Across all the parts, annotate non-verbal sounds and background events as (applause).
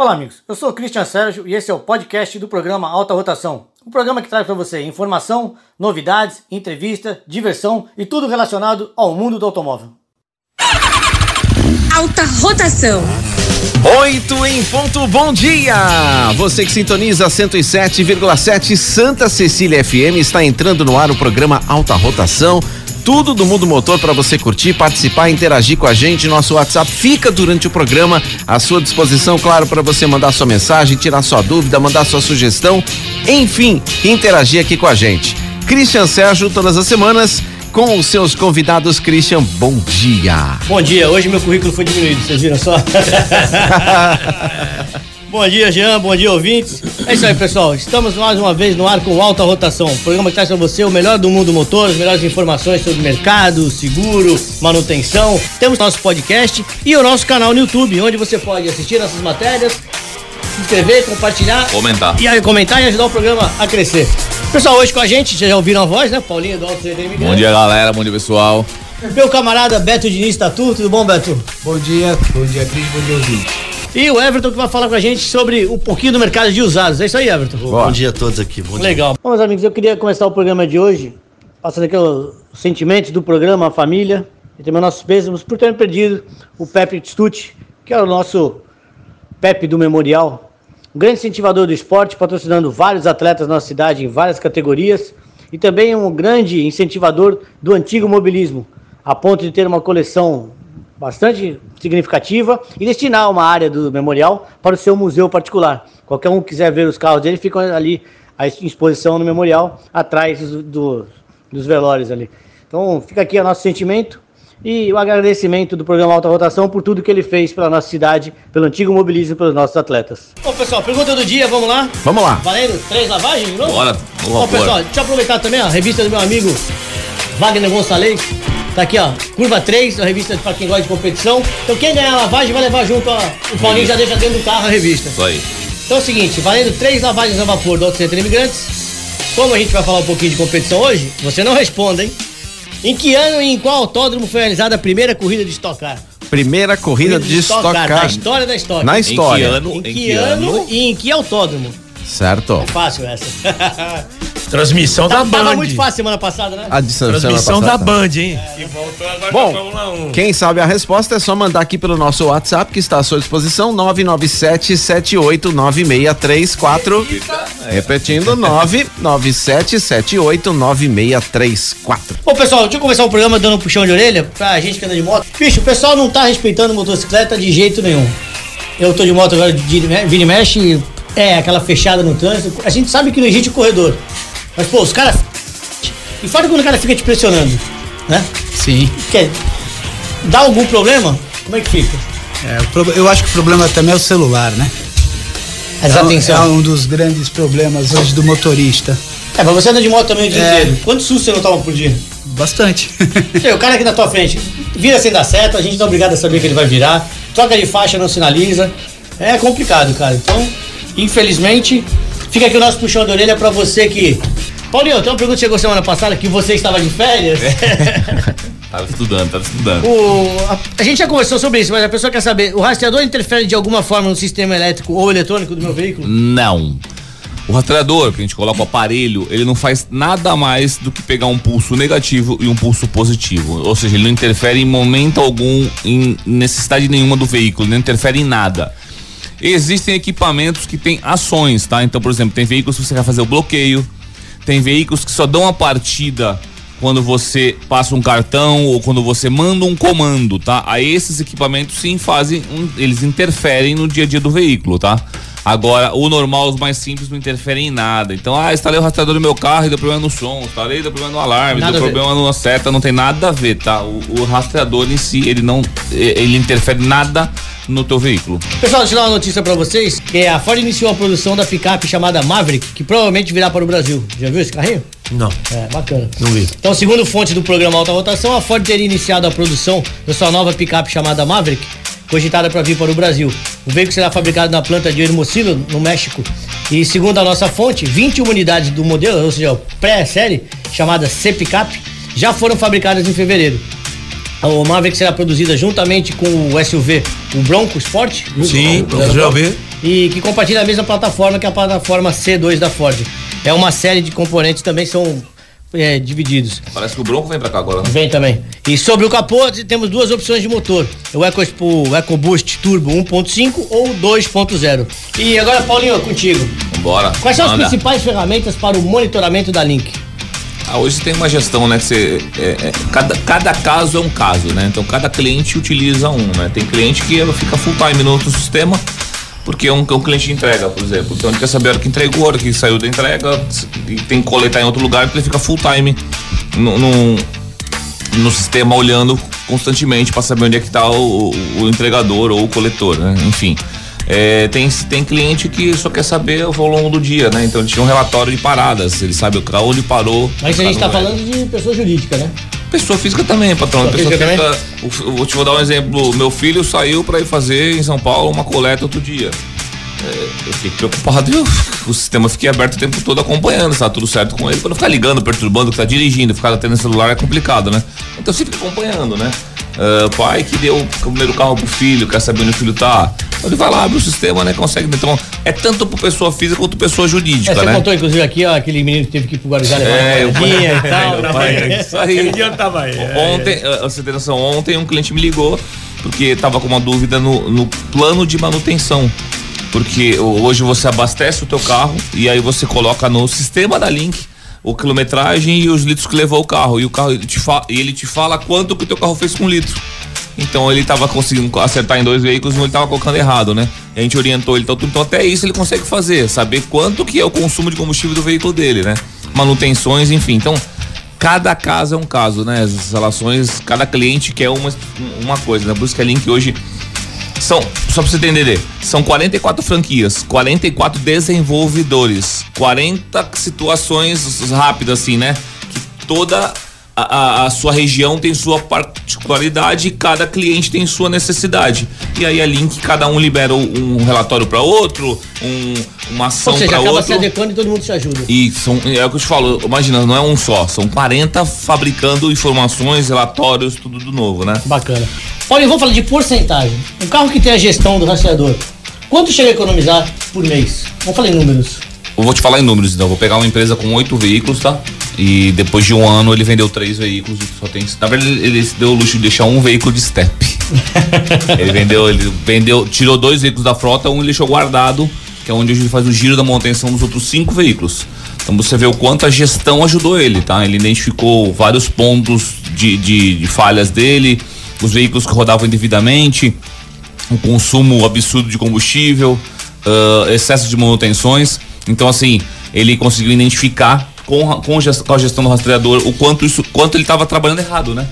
Olá, amigos. Eu sou o Christian Sérgio e esse é o podcast do programa Alta Rotação. Um programa que traz para você informação, novidades, entrevista, diversão e tudo relacionado ao mundo do automóvel. Alta Rotação. Oito em ponto, bom dia! Você que sintoniza 107,7 Santa Cecília FM está entrando no ar o programa Alta Rotação. Tudo do mundo motor para você curtir, participar, interagir com a gente. Nosso WhatsApp fica durante o programa à sua disposição, claro, para você mandar sua mensagem, tirar sua dúvida, mandar sua sugestão, enfim, interagir aqui com a gente. Christian Sérgio, todas as semanas, com os seus convidados. Christian, bom dia. Bom dia, hoje meu currículo foi diminuído, vocês viram só? (laughs) bom dia, Jean, bom dia, ouvintes. É isso aí, pessoal. Estamos mais uma vez no ar com Alta Rotação, programa que traz para você o melhor do mundo motor, as melhores informações sobre mercado, seguro, manutenção. Temos nosso podcast e o nosso canal no YouTube, onde você pode assistir nossas matérias, se inscrever, compartilhar. Comentar. E aí, comentar e ajudar o programa a crescer. Pessoal, hoje com a gente, vocês já ouviram a voz, né? Paulinho do Alto CDM. Bom dia, galera. Bom dia, pessoal. Meu camarada Beto Diniz Tatu, tudo bom, Beto? Bom dia, bom dia, Cris, bom dia, ouvinte. E o Everton que vai falar com a gente sobre um pouquinho do mercado de usados. É isso aí, Everton? Bom dia a todos aqui. Bom dia. Legal. Bom, meus amigos, eu queria começar o programa de hoje passando aqui os sentimentos do programa, a família, e também nossos pêsames por terem perdido o Pepe Stutt, que é o nosso Pepe do Memorial. Um grande incentivador do esporte, patrocinando vários atletas na nossa cidade em várias categorias, e também um grande incentivador do antigo mobilismo, a ponto de ter uma coleção bastante significativa e destinar uma área do memorial para o seu museu particular. Qualquer um que quiser ver os carros dele, ficam ali à exposição no memorial, atrás do, do, dos velórios ali. Então fica aqui o nosso sentimento e o agradecimento do programa Alta Rotação por tudo que ele fez pela nossa cidade, pelo antigo mobilismo e pelos nossos atletas. Bom, pessoal, pergunta do dia, vamos lá? Vamos lá. Valendo três lavagens novo? Bora, Bom, vamos pessoal, deixa eu aproveitar também ó, a revista do meu amigo Wagner Gonçalves. Tá aqui, ó, Curva 3, a revista para quem gosta de competição. Então quem ganhar a lavagem vai levar junto, ó, o Paulinho já deixa dentro do carro a revista. Isso aí. Então é o seguinte, valendo três lavagens a vapor do Auto Center Imigrantes. Como a gente vai falar um pouquinho de competição hoje, você não responde, hein? Em que ano e em qual autódromo foi realizada a primeira corrida de Stock Car? Primeira corrida de Stock Na Car. história da história. Na Em que história. ano? Em que, ano, e em que autódromo? Certo. Fácil essa. (laughs) Transmissão da Tava Band. muito fácil semana passada, né? A distância Transmissão da Band, hein? Bom, quem sabe a resposta é só mandar aqui pelo nosso WhatsApp que está à sua disposição, 997-789634. Repetindo, 997-789634. Bom, pessoal, deixa eu começar o programa dando um puxão de orelha pra gente que anda de moto. Bicho, o pessoal não tá respeitando motocicleta de jeito nenhum. Eu tô de moto agora, de, vira e mexe, é aquela fechada no trânsito. A gente sabe que não existe o corredor. Mas, pô, os caras. E fora quando o cara fica te pressionando, né? Sim. Quer. Dá algum problema? Como é que fica? É, eu acho que o problema também é o celular, né? A É um, desatenção. é um dos grandes problemas hoje do motorista. É, mas você anda de moto também o dia É. inteiro. Quantos sustos você não toma por dia? Bastante. (laughs) O cara aqui na tua frente vira sem dar certo, a gente não é obrigado a saber que ele vai virar, troca de faixa, não sinaliza. É complicado, cara. Então, infelizmente, fica aqui o nosso puxão de orelha pra você que. Paulinho, tem uma pergunta que chegou semana passada que você estava de férias. (laughs) Tava estudando, tava estudando. O- a, a gente já conversou sobre isso, mas a pessoa quer saber: o rastreador interfere de alguma forma no sistema elétrico ou eletrônico do meu veículo? Não. O rastreador, que a gente coloca o aparelho, ele não faz nada mais do que pegar um pulso negativo e um pulso positivo. Ou seja, ele não interfere em momento algum em necessidade nenhuma do veículo, não interfere em nada. Existem equipamentos que têm ações, tá? Então, por exemplo, tem veículos que você quer fazer o bloqueio, tem veículos que só dão a partida quando você passa um cartão ou quando você manda um comando, tá? Aí esses equipamentos sim fazem, um- eles interferem no dia a dia do veículo, tá? Agora, o normal, os mais simples, não interferem em nada. Então, ah, instalei o rastreador no meu carro e deu problema no som, instalei, deu problema no alarme, Nada deu problema na seta, não tem nada a ver, tá? O, o rastreador em si, ele não, ele interfere nada no teu veículo. Pessoal, deixa eu dar uma notícia pra vocês: que a Ford iniciou a produção da picape chamada Maverick, que provavelmente virá para o Brasil. Já viu esse carrinho? Não. É, bacana. Não vi. Então, segundo fonte do programa Alta Rotação, a Ford teria iniciado a produção da sua nova picape chamada Maverick, cogitada para vir para o Brasil. O veículo será fabricado na planta de Hermosillo, no México. E segundo a nossa fonte, 21 unidades do modelo, ou seja, pré-série, chamada C-Picap, já foram fabricadas em fevereiro. A Maverick será produzida juntamente com o SUV, o Bronco Sport. Sim, Do- já vi. e que compartilha a mesma plataforma que a plataforma C2 da Ford. É uma série de componentes também são é, divididos. Parece que o Bronco vem pra cá agora, né? Vem também. E sobre o capô, temos duas opções de motor: o EcoSpo, o EcoBoost Turbo 1.5 ou 2.0. E agora, Paulinho, contigo. Vambora. Quais são as Manda. principais ferramentas para o monitoramento da Link? Ah, hoje tem uma gestão, né? Que você, é, é, cada, cada caso é um caso, né? Então cada cliente utiliza um, né? Tem cliente que fica full time no outro sistema porque é um, um cliente de entrega, por exemplo. Então ele quer saber a hora que entregou, a hora que saiu da entrega e tem que coletar em outro lugar, então ele fica full time no, no, no sistema olhando constantemente para saber onde é que tá o, o, o entregador ou o coletor, né? Enfim. É, tem, tem cliente que só quer saber ao longo do dia, né? Então ele tinha um relatório de paradas, ele sabe onde parou. Mas a gente está é. falando de pessoa jurídica, né? Pessoa física também, patrão. Pessoa física física, eu vou te vou dar um exemplo. Meu filho saiu para ir fazer em São Paulo uma coleta outro dia. É, eu fiquei preocupado, eu, o sistema fiquei aberto o tempo todo acompanhando, se tá tudo certo com ele, pra não ficar ligando, perturbando, que tá dirigindo, ficar atendendo celular é complicado, né? Então você fica acompanhando, né? Ah, pai que deu o primeiro carro pro filho, quer saber onde o filho tá. Ele vai lá, abre o sistema, né? Consegue. Então, é tanto pro pessoa física quanto pessoa jurídica, É, você né? contou, inclusive, aqui, ó, aquele menino que teve que ir pro Guarujá levar (laughs) É, uma moedinha e tal. Meu pai, é isso aí. Aquele dia eu tava aí. é, Ontem, eh, você tem noção, ontem um cliente me ligou porque tava com uma dúvida no, no plano de manutenção. Porque hoje você abastece o teu carro e aí você coloca no sistema da Link o quilometragem e os litros que levou o carro. E o carro ele te, fa e ele te fala quanto que o teu carro fez com litro. Então ele tava conseguindo acertar em dois veículos, mas ele tava colocando errado, né? E a gente orientou ele, então, então até isso ele consegue fazer, saber quanto que é o consumo de combustível do veículo dele, né? Manutenções, enfim. Então, cada caso é um caso, né? As relações, cada cliente quer uma, uma coisa, né? Por isso que a Link hoje são, só pra você entender, são 44 franquias, 44 desenvolvedores, 40 situações rápidas, assim, né? Que toda a, a- sua região tem sua particularidade e cada cliente tem sua necessidade. E aí a Link, cada um libera um relatório para outro, um, uma ação Ou seja, para acaba se outro. adequando e todo mundo se ajuda. E são, é o que eu te falo, imagina, não é um só, são 40 fabricando informações, relatórios, tudo do novo, né? Bacana. Paulinho, vamos falar de porcentagem. Um carro que tem a gestão do rastreador, quanto chega a economizar por mês? Vamos falar em números. Eu vou te falar em números, então. Vou pegar uma empresa com oito veículos, tá? E depois de um ano ele vendeu três veículos. Só tem. Na verdade, ele ele se deu o luxo de deixar um veículo de step. (laughs) ele vendeu, ele vendeu, tirou dois veículos da frota, um ele deixou guardado, que é onde a gente faz o giro da manutenção dos outros cinco veículos. Então você vê o quanto a gestão ajudou ele, tá? Ele identificou vários pontos de, de, de falhas dele, os veículos que rodavam indevidamente, um consumo absurdo de combustível, ah, excesso de manutenções. Então, assim, ele conseguiu identificar com, a- com, a gestão do rastreador o quanto isso, quanto ele estava trabalhando errado, né?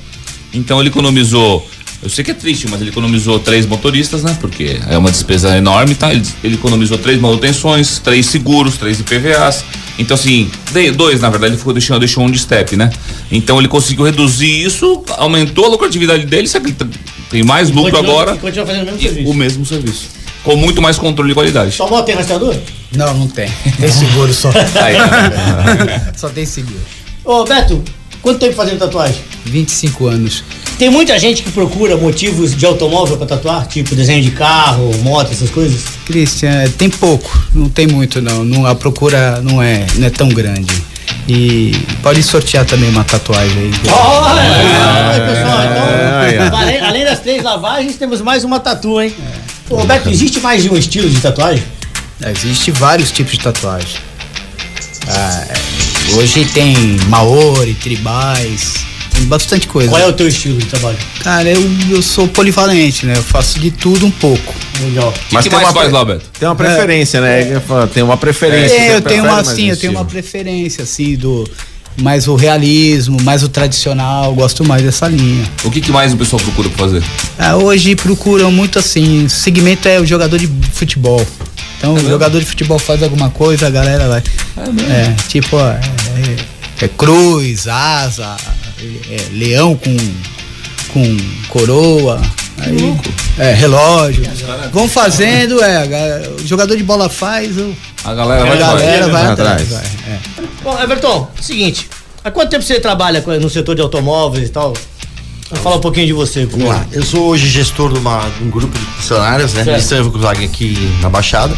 Então ele economizou. Eu sei que é triste, mas ele economizou três motoristas, né? Porque é uma despesa enorme, tá? Ele, ele economizou três manutenções, três seguros, três IPVAs. Então, assim, dois, na verdade, ele ficou deixando, deixou um de step, né? Então ele conseguiu reduzir isso, aumentou a lucratividade dele, sabe? que ele Tem mais lucro Continua- agora. Continua fazendo o mesmo serviço. o mesmo serviço. Com muito mais controle de qualidade. Sua moto tem rastreador? Não, não tem. Tem seguro só. (laughs) Aí, (laughs) só tem seguro. Ô, Beto, quanto tempo fazendo tatuagem? 25 anos. Tem muita gente que procura motivos de automóvel pra tatuar, tipo desenho de carro, moto, essas coisas. Cristian, tem pouco, não tem muito não. não a procura não é, não é tão grande. E pode sortear também uma tatuagem aí. Olha, pessoal, é, então, além, além das três lavagens, temos mais uma tatu, hein? Ô, Beto, existe mais de um estilo de tatuagem? Existe vários tipos de tatuagem. Ah, é, hoje tem Maori, tribais, tem bastante coisa. Qual é o teu estilo de trabalho? Cara, eu, eu sou polivalente, né? Eu faço de tudo um pouco. Legal. Mas que, tem mais uma faz Beto? Tem uma preferência, né? Eu falo, Tem uma preferência. É, eu tenho uma assim, eu tenho uma preferência assim do mais o realismo, mais o tradicional, gosto mais dessa linha. O que, que mais o pessoal procura pra fazer? Ah, hoje procuram muito assim, o segmento é o jogador de futebol. Então, o jogador de futebol faz alguma coisa, a galera vai. É, tipo, ó, é, é- é cruz, asa, é, é leão com, com coroa. Aí, é, relógio. Vão fazendo, é, a ga- o jogador de bola faz, o- A galera a vai galera vai. vai vai atrás. atrás. vai, é. Bom, Everton, seguinte, há quanto tempo você trabalha no setor de automóveis e tal? Vamos falar um pouquinho de você. Vamos lá. Eu sou hoje gestor de, uma, de um grupo de funcionários, né? Certo. Volkswagen aqui na Baixada.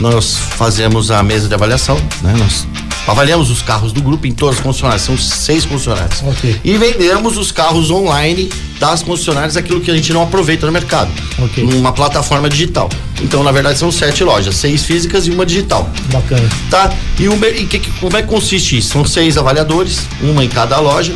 Nós fazemos a mesa de avaliação, né? Nós avaliamos os carros do grupo em todas as concessionárias, são seis concessionárias. Ok. E vendemos os carros online das concessionárias, aquilo que a gente não aproveita no mercado. Ok. Numa plataforma digital. Então, na verdade, são sete lojas, seis físicas e uma digital Bacana. tá? E, mer- e que- como é que consiste isso? São seis avaliadores, uma em cada loja,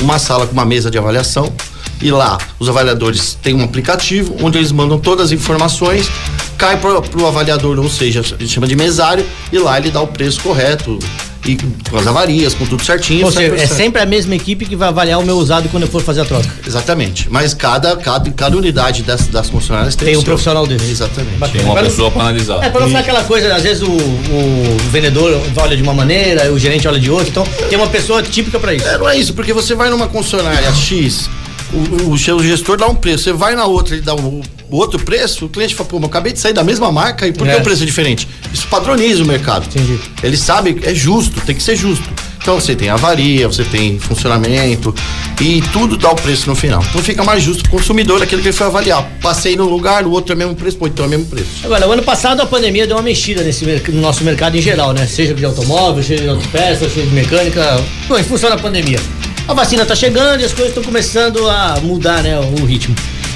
uma sala com uma mesa de avaliação. E lá, os avaliadores têm um aplicativo onde eles mandam todas as informações, cai pro, pro avaliador, ou seja, gente chama de mesário, e lá ele dá o preço correto, e com as avarias, com tudo certinho. Ou seja, é sempre a mesma equipe que vai avaliar o meu usado quando eu for fazer a troca. Exatamente. Mas cada, cada, cada unidade das, das funcionárias tem, Tem o um seu- profissional desse. Exatamente. Bacana. Tem uma Pra pessoa pra analisar. É, pra não ficar aquela coisa, às vezes o, o vendedor olha de uma maneira, o gerente olha de outra, então tem uma pessoa típica pra isso. É, não é isso, porque você vai numa concessionária X, o, o seu gestor dá um preço, você vai na outra, ele dá um, o outro preço, o cliente fala, pô, mas eu acabei de sair da mesma marca e por que É. o preço é diferente? Isso padroniza o mercado. Entendi. Ele sabe, é justo, tem que ser justo. Então você tem avaria, você tem funcionamento e tudo dá o preço no final. Então fica mais justo pro consumidor aquele que ele foi avaliar. Passei no lugar, no outro é o mesmo preço, pô, então é o mesmo preço. Agora, o ano passado a pandemia deu uma mexida nesse, no nosso mercado em geral, né? Seja de automóvel, seja de autopeças, seja de mecânica, bom, em função da pandemia. A vacina tá chegando e as coisas estão começando a mudar, né, o ritmo.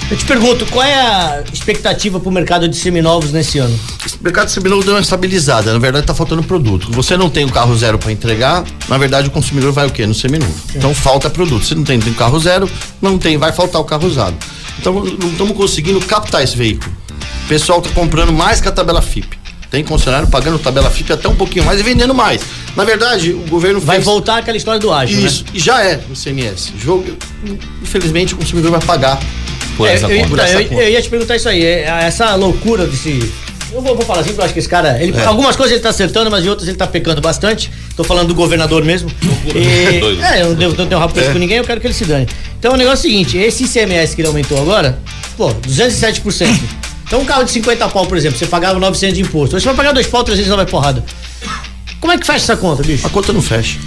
Eu te pergunto, qual é a expectativa pro mercado de seminovos nesse ano? Esse mercado seminovo deu uma estabilizada. Na verdade, está faltando produto. Você não tem o carro zero para entregar, na verdade, o consumidor vai o quê? No seminovo. Então falta produto. Se não tem, tem carro zero, não tem, vai faltar o carro usado. Então não estamos conseguindo captar esse veículo. O pessoal está comprando mais que a tabela FIP. Tem concessionário pagando tabela FIP até um pouquinho mais e vendendo mais. Na verdade, o governo Vai fez. voltar aquela história do ágil, Isso, e já é o CMS. Jogo, infelizmente, o consumidor vai pagar Por É, essa eu, conta. essa eu- conta. eu ia te perguntar isso aí, é, essa loucura desse. Eu vou, vou falar assim, porque eu acho que esse cara. Ele, É. Algumas coisas ele tá acertando, mas em outras ele tá pecando bastante. Tô falando do governador mesmo. E- (laughs) é, eu não, devo, não tenho rabo É. com ninguém, eu quero que ele se dane. Então o negócio é o seguinte: esse ICMS que ele aumentou agora, pô, 207%. Então um carro de 50 pau, por exemplo, você pagava 900 de imposto. Hoje você vai pagar dois pau, 309 porrada. Como é que fecha essa conta, bicho? A conta não fecha.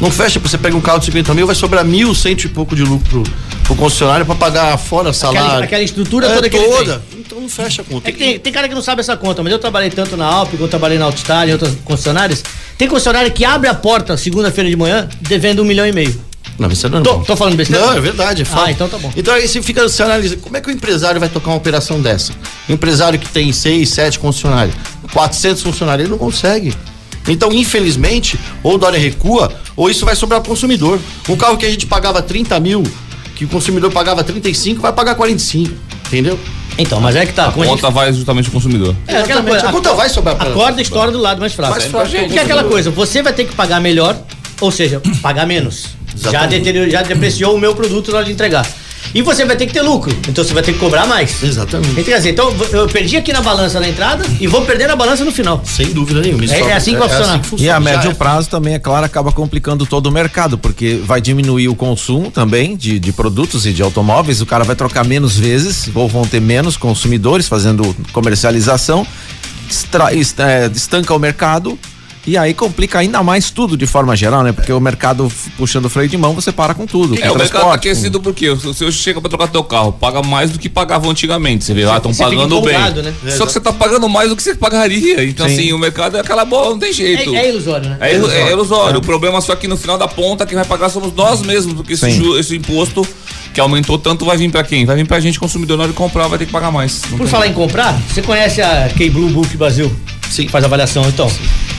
Não fecha, você pega um carro de 50 mil, vai sobrar mil, cento e pouco de lucro pro, concessionário para pagar fora salário. Aquela, aquela estrutura É, toda que toda. Então não fecha a conta. É que tem, tem cara que não sabe essa conta, mas eu trabalhei tanto na Alp, eu trabalhei na Altstar e outras concessionárias. Tem concessionária que abre a porta segunda-feira de manhã devendo um milhão e meio. Não, isso não é Tô, normal. tô falando besteira? Não, é verdade, é. Ah, então tá bom. Então aí você fica, você analisa, como é que o empresário vai tocar uma operação dessa? Um empresário que tem seis, sete concessionários, 400 funcionários, ele não consegue. Então, infelizmente, ou o Dória recua, ou isso vai sobrar pro consumidor. Um carro que a gente pagava 30 mil, que o consumidor pagava 35, vai pagar 45, entendeu? Então, mas é que tá. A como a gente- conta vai justamente pro consumidor. É aquela coisa, a conta vai sobrar pra- A corda estoura do lado mais fraco. Mais fraco que o é aquela coisa, você vai ter que pagar melhor, ou seja, pagar menos. Já, deteriorou, já depreciou o meu produto na hora de entregar. E você vai ter que ter lucro, então você vai ter que cobrar mais. Exatamente. Então, quer dizer, então eu perdi aqui na balança na entrada e vou perder na balança no final. Sem dúvida nenhuma. É- é assim que vai funcionar. E a médio é. prazo também, é claro, acaba complicando todo o mercado, porque vai diminuir o consumo também de, de produtos e de automóveis, o cara vai trocar menos vezes, ou vão ter menos consumidores fazendo comercialização, extra- est- é, estanca o mercado. E aí complica ainda mais tudo de forma geral, né? Porque o mercado puxando o freio de mão, você para com tudo. É, com o mercado tá com- aquecido porque se você chega pra trocar teu carro, paga mais do que pagava antigamente. Você vê lá, estão Você fica pagando bem. né? Só que você tá pagando mais do que você pagaria. Então, Sim. assim, o mercado é aquela bola, não tem jeito. É, é ilusório, né? É, ilu- é ilusório. O problema é só que no final da ponta quem vai pagar somos nós mesmos, porque esse, Sim. ju- esse imposto que aumentou tanto vai vir pra quem? Vai vir pra gente, consumidor, na hora de comprar, vai ter que pagar mais. Não Por falar em comprar, você conhece a Key Blue Book Brasil? Sim. Que faz avaliação, então.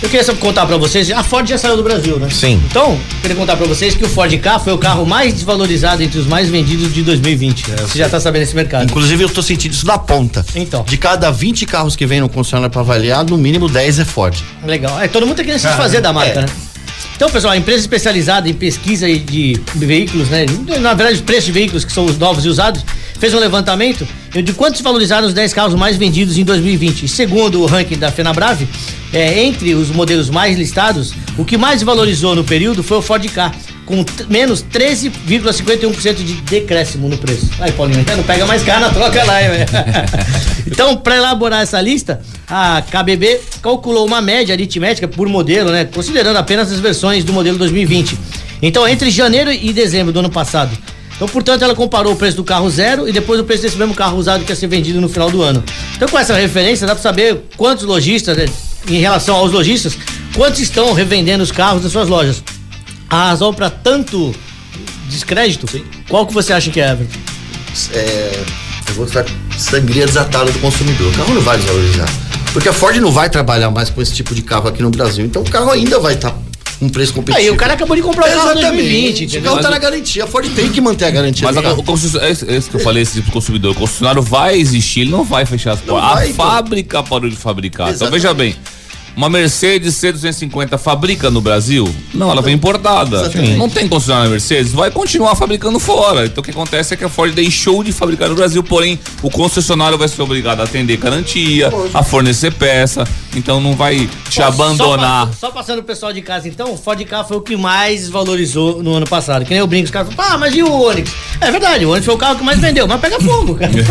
Eu queria só contar pra vocês, a Ford já saiu do Brasil, né? Sim. Então, eu queria contar pra vocês que o Ford K foi o carro mais desvalorizado entre os mais vendidos de 2020. Você já tá sabendo esse mercado. Inclusive, eu tô sentindo isso na ponta. Então. De cada 20 carros que vem no concessionário para avaliar, no mínimo 10 é Ford. Legal. É, todo mundo tá querendo se desfazer da marca, é. né? Então, pessoal, a empresa especializada em pesquisa de veículos, né? Na verdade, os preços de veículos que são os novos e usados, fez um levantamento de quantos valorizaram os 10 carros mais vendidos em 2020. E segundo o ranking da Fenabrave, é, entre os modelos mais listados, o que mais valorizou no período foi o Ford K, com menos 13,51% de decréscimo no preço. Aí, Paulinho, não pega mais caro na troca lá, hein? (laughs) Então, para elaborar essa lista, a KBB calculou uma média aritmética por modelo, né? Considerando apenas as versões do modelo 2020. Então, entre janeiro e dezembro do ano passado, Então, portanto, ela comparou o preço do carro zero e depois o preço desse mesmo carro usado que ia ser vendido no final do ano. Então, com essa referência, dá para saber quantos lojistas, né, em relação aos lojistas, quantos estão revendendo os carros nas suas lojas. A razão para tanto descrédito, qual que você acha que é, Everton? É, eu vou estar sangria desatada do consumidor. O carro não vai desvalorizar. Porque a Ford não vai trabalhar mais com esse tipo de carro aqui no Brasil. Então o carro ainda vai estar com um preço competitivo. Aí o cara acabou de comprar o carro em Exatamente. 2020, O carro tá na garantia. A Ford tem que manter a garantia. Mas a, o concessionário, é esse que eu falei, esse tipo de consumidor, o concessionário vai existir, ele não vai fechar as portas. vai, a então. fábrica parou de fabricar. Então Exatamente. veja bem, uma Mercedes C250 fabrica no Brasil? Não, ela vem importada. Exatamente. Não tem concessionária Mercedes, vai continuar fabricando fora. Então o que acontece é que a Ford deixou de fabricar no Brasil, porém o concessionário vai ser obrigado a atender garantia, a fornecer peça, então não vai te Ó, abandonar. Só, pa- só passando o pessoal de casa, então, o Ford K foi o que mais valorizou no ano passado. Que nem eu brinco, os caras falam, ah, mas e o Onix? É verdade, o Onix foi o carro que mais vendeu, mas pega fogo, cara. (laughs)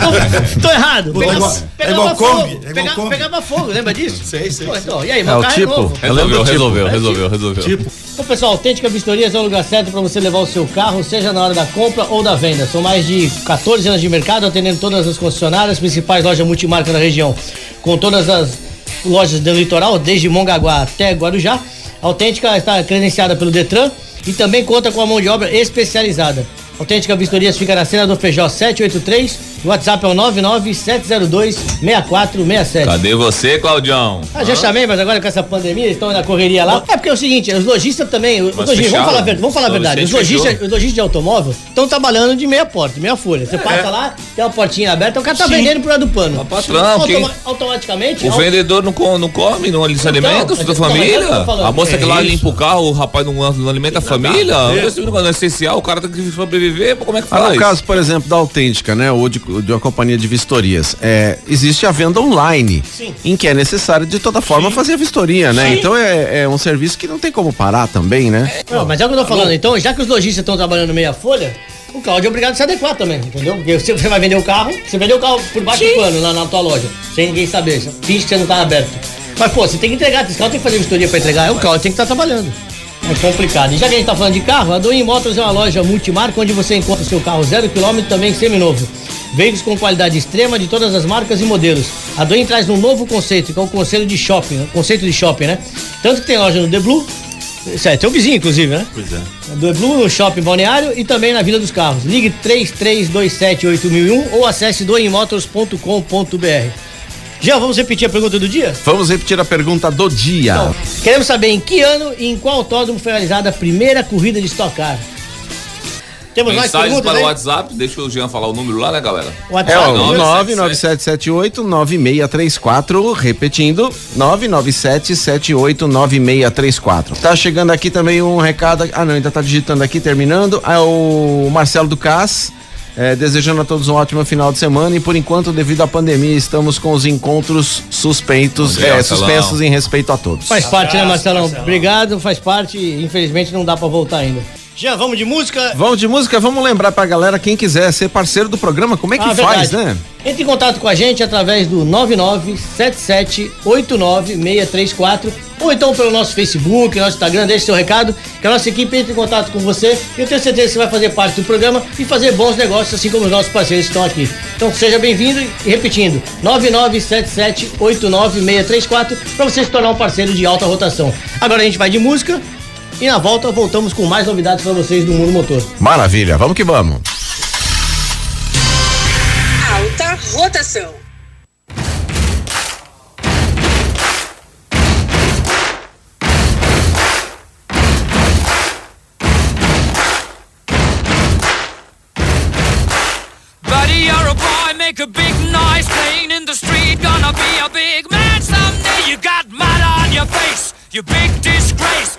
Pô, tô errado. Pô, é igual- pegava é igual fogo, Kombi, é igual pega- Kombi. Pegava fogo, lembra disso? Sei, sei, Pô, então, e aí, É o carro tipo. é novo. Resolveu, do tipo. resolveu, resolveu, resolveu. Tipo, Então, pessoal, Autêntica Vistorias é o lugar certo para você levar o seu carro, seja na hora da compra ou da venda. São mais de 14 anos de mercado, atendendo todas as concessionárias, principais lojas multimarca da região, com todas as lojas do litoral, desde Mongaguá até Guarujá. A Autêntica está credenciada pelo Detran e também conta com a mão de obra especializada. Autêntica Vistorias fica na cena do Feijó 783, o WhatsApp é o 99702-6467. Cadê você, Claudião? Ah, já chamei, mas agora com essa pandemia, eles estão na correria lá. É porque é o seguinte, os lojistas também, os lojistas, vamos falar, vamos falar a verdade, os lojistas, os lojistas de automóvel estão trabalhando de meia porta, meia folha. É. Você passa lá, tem uma portinha aberta, o cara tá vendendo por lado do pano. Mas, patrão, quem- automaticamente... O vendedor não, co- não come, não se alimenta mas- da não, mas é o que eu família. falando. A moça É que lá isso. limpa o carro, o rapaz não, não alimenta a família. Não é essencial, o cara tem que sobreviver, pô, como é que Ah, faz? no caso, por exemplo, da Autêntica, né? Ou de, de uma companhia de vistorias, é, existe a venda online, Sim. em que é necessário de toda forma fazer a vistoria, né? Sim. Então é, é um serviço que não tem como parar também, né? Não, mas é o que eu tô falando. Então, já que os lojistas estão trabalhando meia folha, o Claudio é obrigado a se adequar também, entendeu? Porque você, você vai vender o carro, você vendeu o carro por baixo do pano lá na tua loja, sem ninguém saber. Finge que você não tá aberto. Mas, pô, você tem que entregar, esse carro tem que fazer vistoria pra entregar, é o Claudio tem que estar trabalhando. É complicado. E já que a gente tá falando de carro, a Doim Motors é uma loja multimarca onde você encontra seu carro zero quilômetro também seminovo. Veículos com qualidade extrema de todas as marcas e modelos. A Doim traz um novo conceito, que é o conceito de shopping, conceito de shopping, né? Tanto que tem loja no The Blue, isso é teu vizinho, inclusive, né? pois é. do Blue no Shopping Balneário e também na Vila dos Carros. Ligue 33278001 ou acesse doemotors.com.br. Já vamos repetir a pergunta do dia? Vamos repetir a pergunta do dia. Então, queremos saber em que ano e em qual autódromo foi realizada a primeira corrida de Stock Car. Temos mais Mensagens perguntas para o? WhatsApp, deixa o Jean falar o número lá, né, galera? É WhatsApp, o né? 997789634, repetindo, 997789634. Tá chegando aqui também um recado, ah não, ainda tá digitando aqui, terminando, é o Marcelo Ducas, é, desejando a todos um ótimo final de semana e por enquanto, devido à pandemia, estamos com os encontros suspeitos, dia, é, suspensos em respeito a todos. Faz parte, né, Marcelão? Marcelão. Obrigado, faz parte. Infelizmente não dá pra voltar ainda. Já vamos de música? Vamos de música, vamos lembrar pra galera, quem quiser ser parceiro do programa, como é que Ah, faz, verdade. né? Entre em contato com a gente através do 9977899634 ou então pelo nosso Facebook, nosso Instagram, deixe seu recado, que a nossa equipe entre em contato com você e eu tenho certeza que você vai fazer parte do programa e fazer bons negócios, assim como os nossos parceiros que estão aqui. Então seja bem-vindo e repetindo, 9977899634 para você se tornar um parceiro de alta rotação. Agora a gente vai de música e na volta voltamos com mais novidades para vocês do Mundo Motor. Maravilha, vamos que vamos. Alta rotação. Buddy, you're a boy, make a big noise playing in the street. Gonna be a big man someday. You got mud on your face, you big disgrace.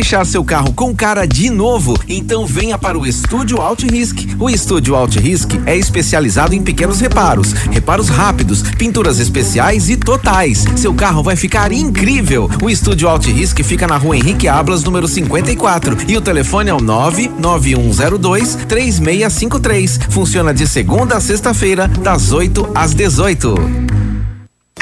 Deixar seu carro com cara de novo? Então venha para o Estúdio Alt Risk. O Estúdio Alt Risk é especializado em pequenos reparos, reparos rápidos, pinturas especiais e totais. Seu carro vai ficar incrível. O Estúdio Alt Risk fica na rua Henrique Ablas, número 54. E o telefone é o 99102 3653. Funciona de segunda a sexta-feira, das 8 às 18.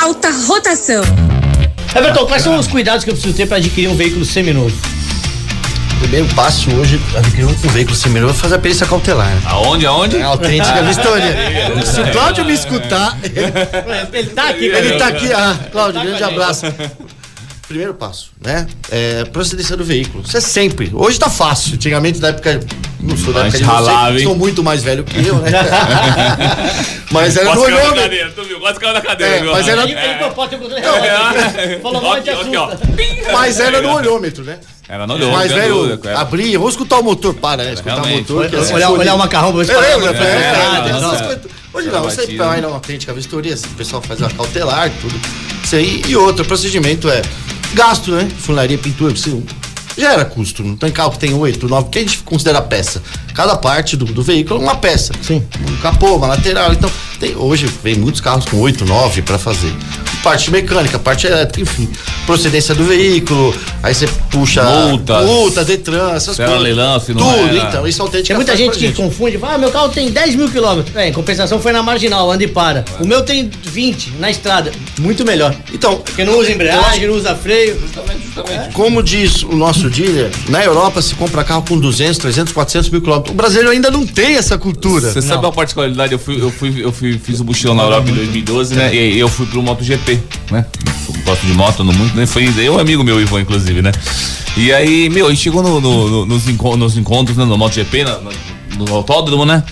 Alta rotação. Everton, quais são os cuidados que eu preciso ter para adquirir um veículo seminovo? Primeiro passo hoje, adquirir um veículo seminovo é fazer a perícia cautelar. né? Aonde, aonde? É a autêntica (laughs) vistoria. Se o Cláudio me escutar, (laughs) Ele tá aqui, ele tá aqui. Ah, Cláudio, grande abraço. Primeiro passo, né? É, procedência do veículo. Isso é sempre. Hoje tá fácil. Antigamente, na época. Não sou da época de ralava, hein? sou muito mais velho que eu, né? (laughs) mas era no tu viu? Quase caiu na cadeira. É, mas era- É. Falou e. Mas era no olhômetro, né? Era no olhômetro. Mas, sem velho, era. abria. Vamos escutar o motor, para, né? Escutar o motor. que é assim, Olhar, olhar o macarrão fala- lembro, É, é, é, coisas. Hoje não, você vai na autêntica vistoria, o pessoal faz a cautelar, tudo. Isso aí. E outro procedimento é gasto, né? Funilaria, pintura, precisa. Já era custo, não tem carro que tem oito, nove, que a gente considera peça. Cada parte do, do veículo é uma peça. Sim. Um capô, uma lateral. Então, tem, hoje vem muitos carros com oito, nove para fazer. Parte mecânica, parte elétrica, enfim. Procedência do veículo, aí você puxa. Multas. Multa, Detran, essas Se era coisas. leilão, se não Tudo, era. então. Isso é autêntica Tem muita gente que confunde, fala, ah, meu carro tem 10 mil quilômetros. É, em compensação foi na marginal, anda e para. O meu tem 20 na estrada. Muito melhor. Então, Porque não usa embreagem, não usa freio. Como diz o nosso dealer, na Europa se compra carro com 200, 300, 400 mil quilômetros. O brasileiro ainda não tem essa cultura. Você sabe uma particularidade? Eu fui, eu fui, eu fui, fiz o mochilão na Europa em 2012, né? E eu fui pro MotoGP, né? Gosto de moto, no muito, né? Foi eu, amigo meu, Ivan, inclusive, né? E aí, meu, a gente chegou no, no- no- nos, enco- nos encontros, né, no MotoGP, na- no autódromo, né?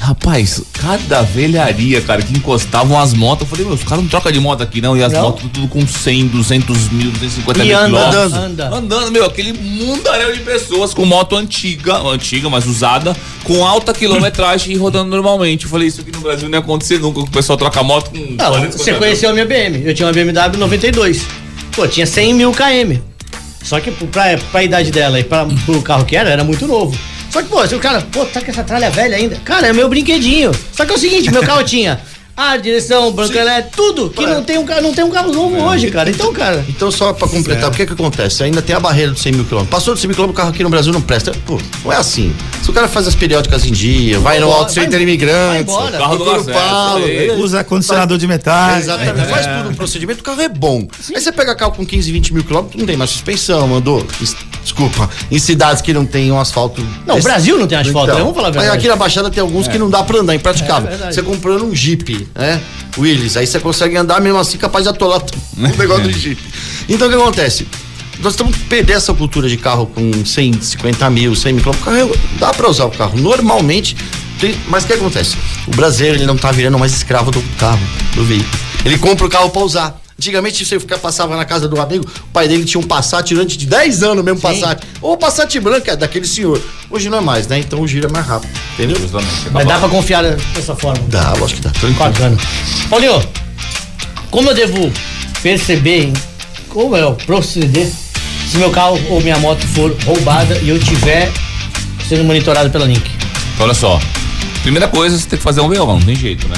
Rapaz, cada velharia, cara, que encostavam as motos. Eu falei, meu, os caras não trocam de moto aqui, não. E as Não? motos tudo com 100, 200 mil, 250 E mil anda, quilômetros. anda. Andando, meu, aquele mundaréu de pessoas com moto antiga, antiga, mas usada, com alta quilometragem e rodando normalmente. Eu falei, isso aqui no Brasil não ia acontecer nunca, que o pessoal troca moto com. Não, 40, você 50 conheceu a minha BM. Eu tinha uma BMW 92. Pô, tinha 100 mil km. Só que pra, pra idade dela e pra, pro carro que era, era muito novo. Só que, pô, se o cara, pô, tá com essa tralha velha ainda. Cara, é meu brinquedinho. Só que é o seguinte, meu carro tinha (laughs) a direção, branco elétrico, tudo. Que não tem, um, não tem um carro novo hoje, cara. Então, cara. Então, só pra completar, o que que acontece? Ainda tem a barreira dos 100 mil quilômetros. Passou dos 100 mil quilômetros, o carro aqui no Brasil não presta. Pô, não é assim. Se o cara faz as periódicas em dia, vai no embora, Auto Center vai- Imigrantes, vai embora. Carro do o Paulo, beleza? Usa condicionador de metais. Exatamente, faz tudo um procedimento, o carro é bom. Aí você pega carro com 15, 20 mil quilômetros, não tem mais suspensão, mandou. Es- Desculpa. Em cidades que não tem um asfalto. Não, o Brasil não tem asfalto, né? Vamos falar a verdade. Aqui na Baixada tem alguns que não dá pra andar, impraticável. É verdade. você comprando um Jeep, né? Willis, aí você consegue andar mesmo assim, capaz de atolar (laughs) um negócio do Jeep. Então o que acontece? Nós estamos perdendo essa cultura de carro com 150 mil, 100 mil quilômetros. Carro, dá pra usar o carro normalmente, tem- mas o que acontece? O brasileiro ele não tá virando mais escravo do carro, do veículo. Ele compra o carro pra usar. Antigamente, você ficar, passava na casa do amigo, o pai dele tinha um Passat durante 10 anos mesmo Passat. Ou Passat branco, é daquele senhor. Hoje não é mais, né? Então o giro é mais rápido, entendeu? Justamente. Mas dá pra confiar dessa forma. Dá, lógico que dá. Tranquilo. Bacana. Paulinho, como eu devo perceber, hein, como é o proceder se meu carro ou minha moto for roubada e eu tiver sendo monitorado pela Link? Então, olha só. Primeira coisa, você tem que fazer um BO, não tem jeito, né?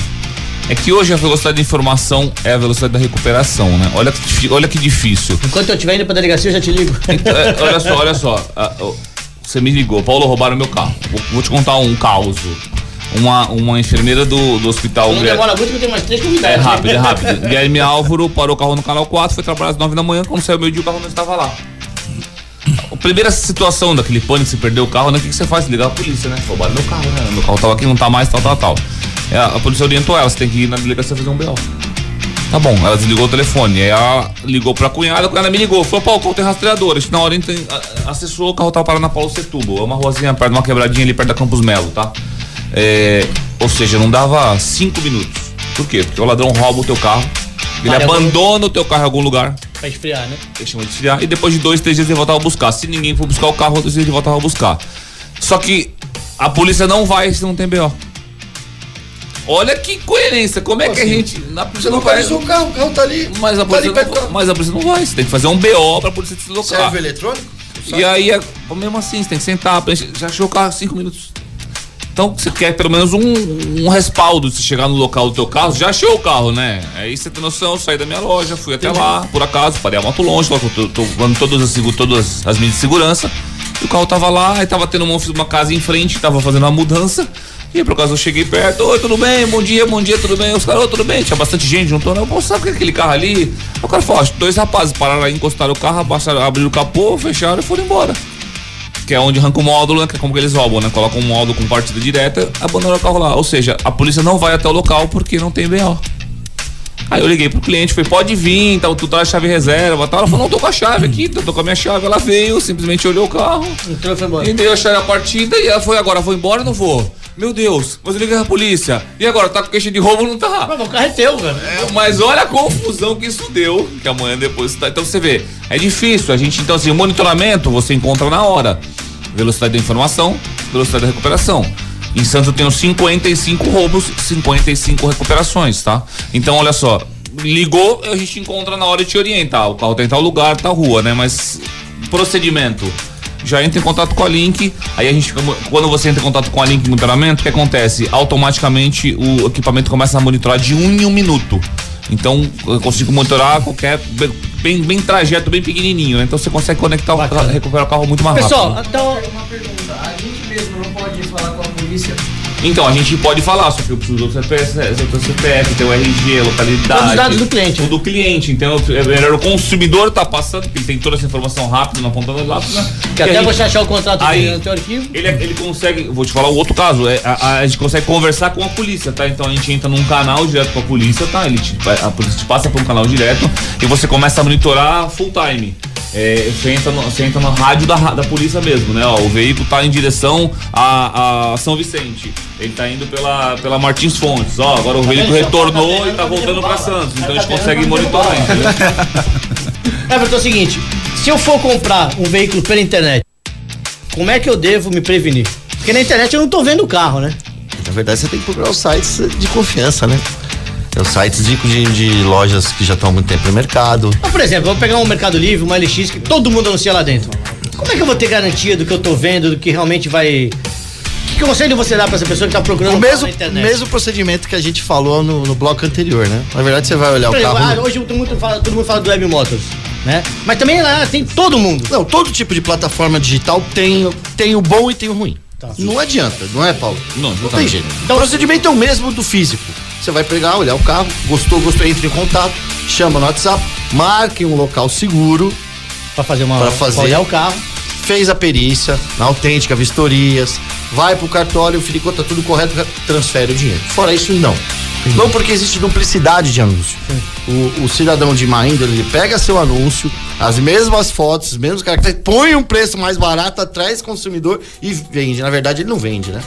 É que hoje a velocidade de informação é a velocidade da recuperação, né? Olha olha que difícil. Enquanto eu estiver indo pra delegacia, eu já te ligo. Então, é, olha só, olha só. (laughs) Ah, Você me ligou, Paulo, roubaram meu carro. Vou, vou te contar um caos. Uma, uma enfermeira do, do hospital. Não Guilherme- demora muito que eu tenho três É convidados. rápido, é rápido. (laughs) Guilherme Álvaro parou o carro no canal 4, foi trabalhar às 9 da manhã. Quando saiu meio dia, o carro não estava lá. A primeira situação daquele pânico, você perdeu o carro, né? O que, que você faz? Ligar a polícia, né? Roubaram meu carro, né? Meu carro tava aqui, não tá mais, tal, tal, tal. É, a polícia orientou ela, você tem que ir na delegacia fazer um BO. Tá bom, ela desligou o telefone. Aí ela ligou pra cunhada, a cunhada me ligou. Falou, pô, o carro tem rastreador. Gente na hora a- acessou, o carro tava parado na Paulo Setúbal. É uma ruazinha perto de uma quebradinha ali perto da Campos Melo, tá? É, ou seja, não dava cinco minutos. Por quê? Porque o ladrão rouba o teu carro, ele abandona o teu carro em algum lugar, Pra esfriar, né? ele chama de esfriar, e depois de dois, três dias ele voltava a buscar. Se ninguém for buscar o carro, outros dias ele voltava a buscar. Só que a polícia não vai se não tem BO. Olha que coerência, como é que a gente. A polícia não vai. o carro, o carro tá ali. Mas a, tá ali polícia do não, mas a polícia não vai. Você tem que fazer um BO pra polícia deslocar. Serve eletrônico? E aí, é- mesmo assim, você tem que sentar, preencher- já achou o carro cinco minutos. Então, você quer pelo menos um, um respaldo você chegar no local do teu carro, já achou o carro, né? Aí você tem noção, eu saí da minha loja, fui até lá, por acaso, parei a moto longe, lá, que eu tô, tô dando todas as, todas as medidas de segurança. E o carro tava lá, aí tava tendo uma, uma casa em frente, tava fazendo uma mudança. E aí, por acaso eu cheguei perto, oi, tudo bem? Bom dia, bom dia, tudo bem? Os caras, "Ô, tudo bem? Tinha bastante gente juntou, né? Eu, pô, sabe o que é aquele carro ali? O cara falou, dois rapazes pararam aí, encostaram o carro, abaixaram, abriram o capô, fecharam e foram embora que é onde arranca o módulo, né? Que é como que eles roubam, né? Colocam um módulo com partida direta, abandona o carro lá. Ou seja, a polícia não vai até o local porque não tem BO. Aí eu liguei pro cliente, falei, pode vir, tá, tu traz a chave reserva, tal. Ela falou, não, tô com a chave aqui, tô com a minha chave. Ela veio, simplesmente olhou o carro, Entrou e foi embora. e deu a chave a partida e ela foi, agora vou embora ou não vou? Meu Deus, mas eu liguei pra polícia. E agora, tá com queixa de roubo ou não tá? Mas o carro é teu, cara. Mas olha a confusão que isso deu, que amanhã depois tá. Então você vê, é difícil. A gente, então, assim, o monitoramento você encontra na hora. Velocidade da informação, velocidade da recuperação. Em Santos eu tenho 55 roubos, 55 recuperações, tá? Então, olha só, ligou, a gente encontra na hora e te orienta. Ah, o carro tá em tal lugar, tal rua, né? Mas procedimento. Já entra em contato com a Link, aí a gente, quando você entra em contato com a Link monitoramento, o que acontece? Automaticamente o equipamento começa a monitorar de um em um minuto. Então eu consigo monitorar qualquer bem, bem, trajeto, bem pequenininho. né? Então você consegue conectar o recuperar o carro muito mais Pessoal, rápido. então. Uma pergunta, a gente mesmo não pode falar com a polícia? Então a gente pode falar, só que eu preciso do CPF, o RG, localidade. Os dados do cliente. O do cliente. Então é melhor o consumidor tá passando, porque ele tem toda essa informação rápida na ponta do lápis, né? Que até gente- você achar o contrato Aí- no teu arquivo. Ele, ele consegue, vou te falar o outro caso, é, a, a- a gente consegue conversar com a polícia, tá? Então a gente entra num canal direto com a polícia, tá? Ele te- a polícia te passa por um canal direto e você começa a monitorar full time. É, você, entra no, você entra no rádio da, da polícia mesmo, né? Ó, o veículo tá em direção a, a São Vicente. Ele tá indo pela, pela Martins Fontes. Ó, agora o veículo retornou e tá voltando pra Santos. Então a gente consegue monitorar, (laughs) entendeu? Everton, é o seguinte: se eu for comprar um veículo pela internet, como é que eu devo me prevenir? Porque na internet eu não tô vendo o carro, né? Na verdade, você tem que procurar os sites de confiança, né? É os sites de, de, de lojas que já estão há muito tempo no mercado. Por exemplo, eu vou pegar um Mercado Livre, uma LX, que todo mundo anuncia lá dentro. Como é que eu vou ter garantia do que eu tô vendo, do que realmente vai. Que conselho você dá pra essa pessoa que tá procurando O carro mesmo, na internet? mesmo procedimento que a gente falou no, no bloco anterior, né? Na verdade, você vai olhar Por o exemplo, carro. ah, hoje todo mundo, fala, todo mundo fala do Web Motors, né? Mas também lá tem todo mundo. Não, todo tipo de plataforma digital tem, tem o bom e tem o ruim. Tá. Não adianta, não é, Paulo? Não, Não tem justamente. jeito. Então, o procedimento é o mesmo do físico. Você vai pegar, olhar o carro, gostou, gostou, entre em contato, chama no WhatsApp, marque um local seguro, Pra fazer uma. Pra fazer. olhar o carro. fez a perícia na autêntica, vistorias, vai pro cartório, verificou tá tudo correto, transfere o dinheiro. Fora isso, não. Não porque existe duplicidade de anúncio. O, o cidadão de má índole, ele pega seu anúncio, as mesmas fotos, os mesmos caracteres, põe um preço mais barato, esse consumidor e vende. Na verdade, ele não vende, né?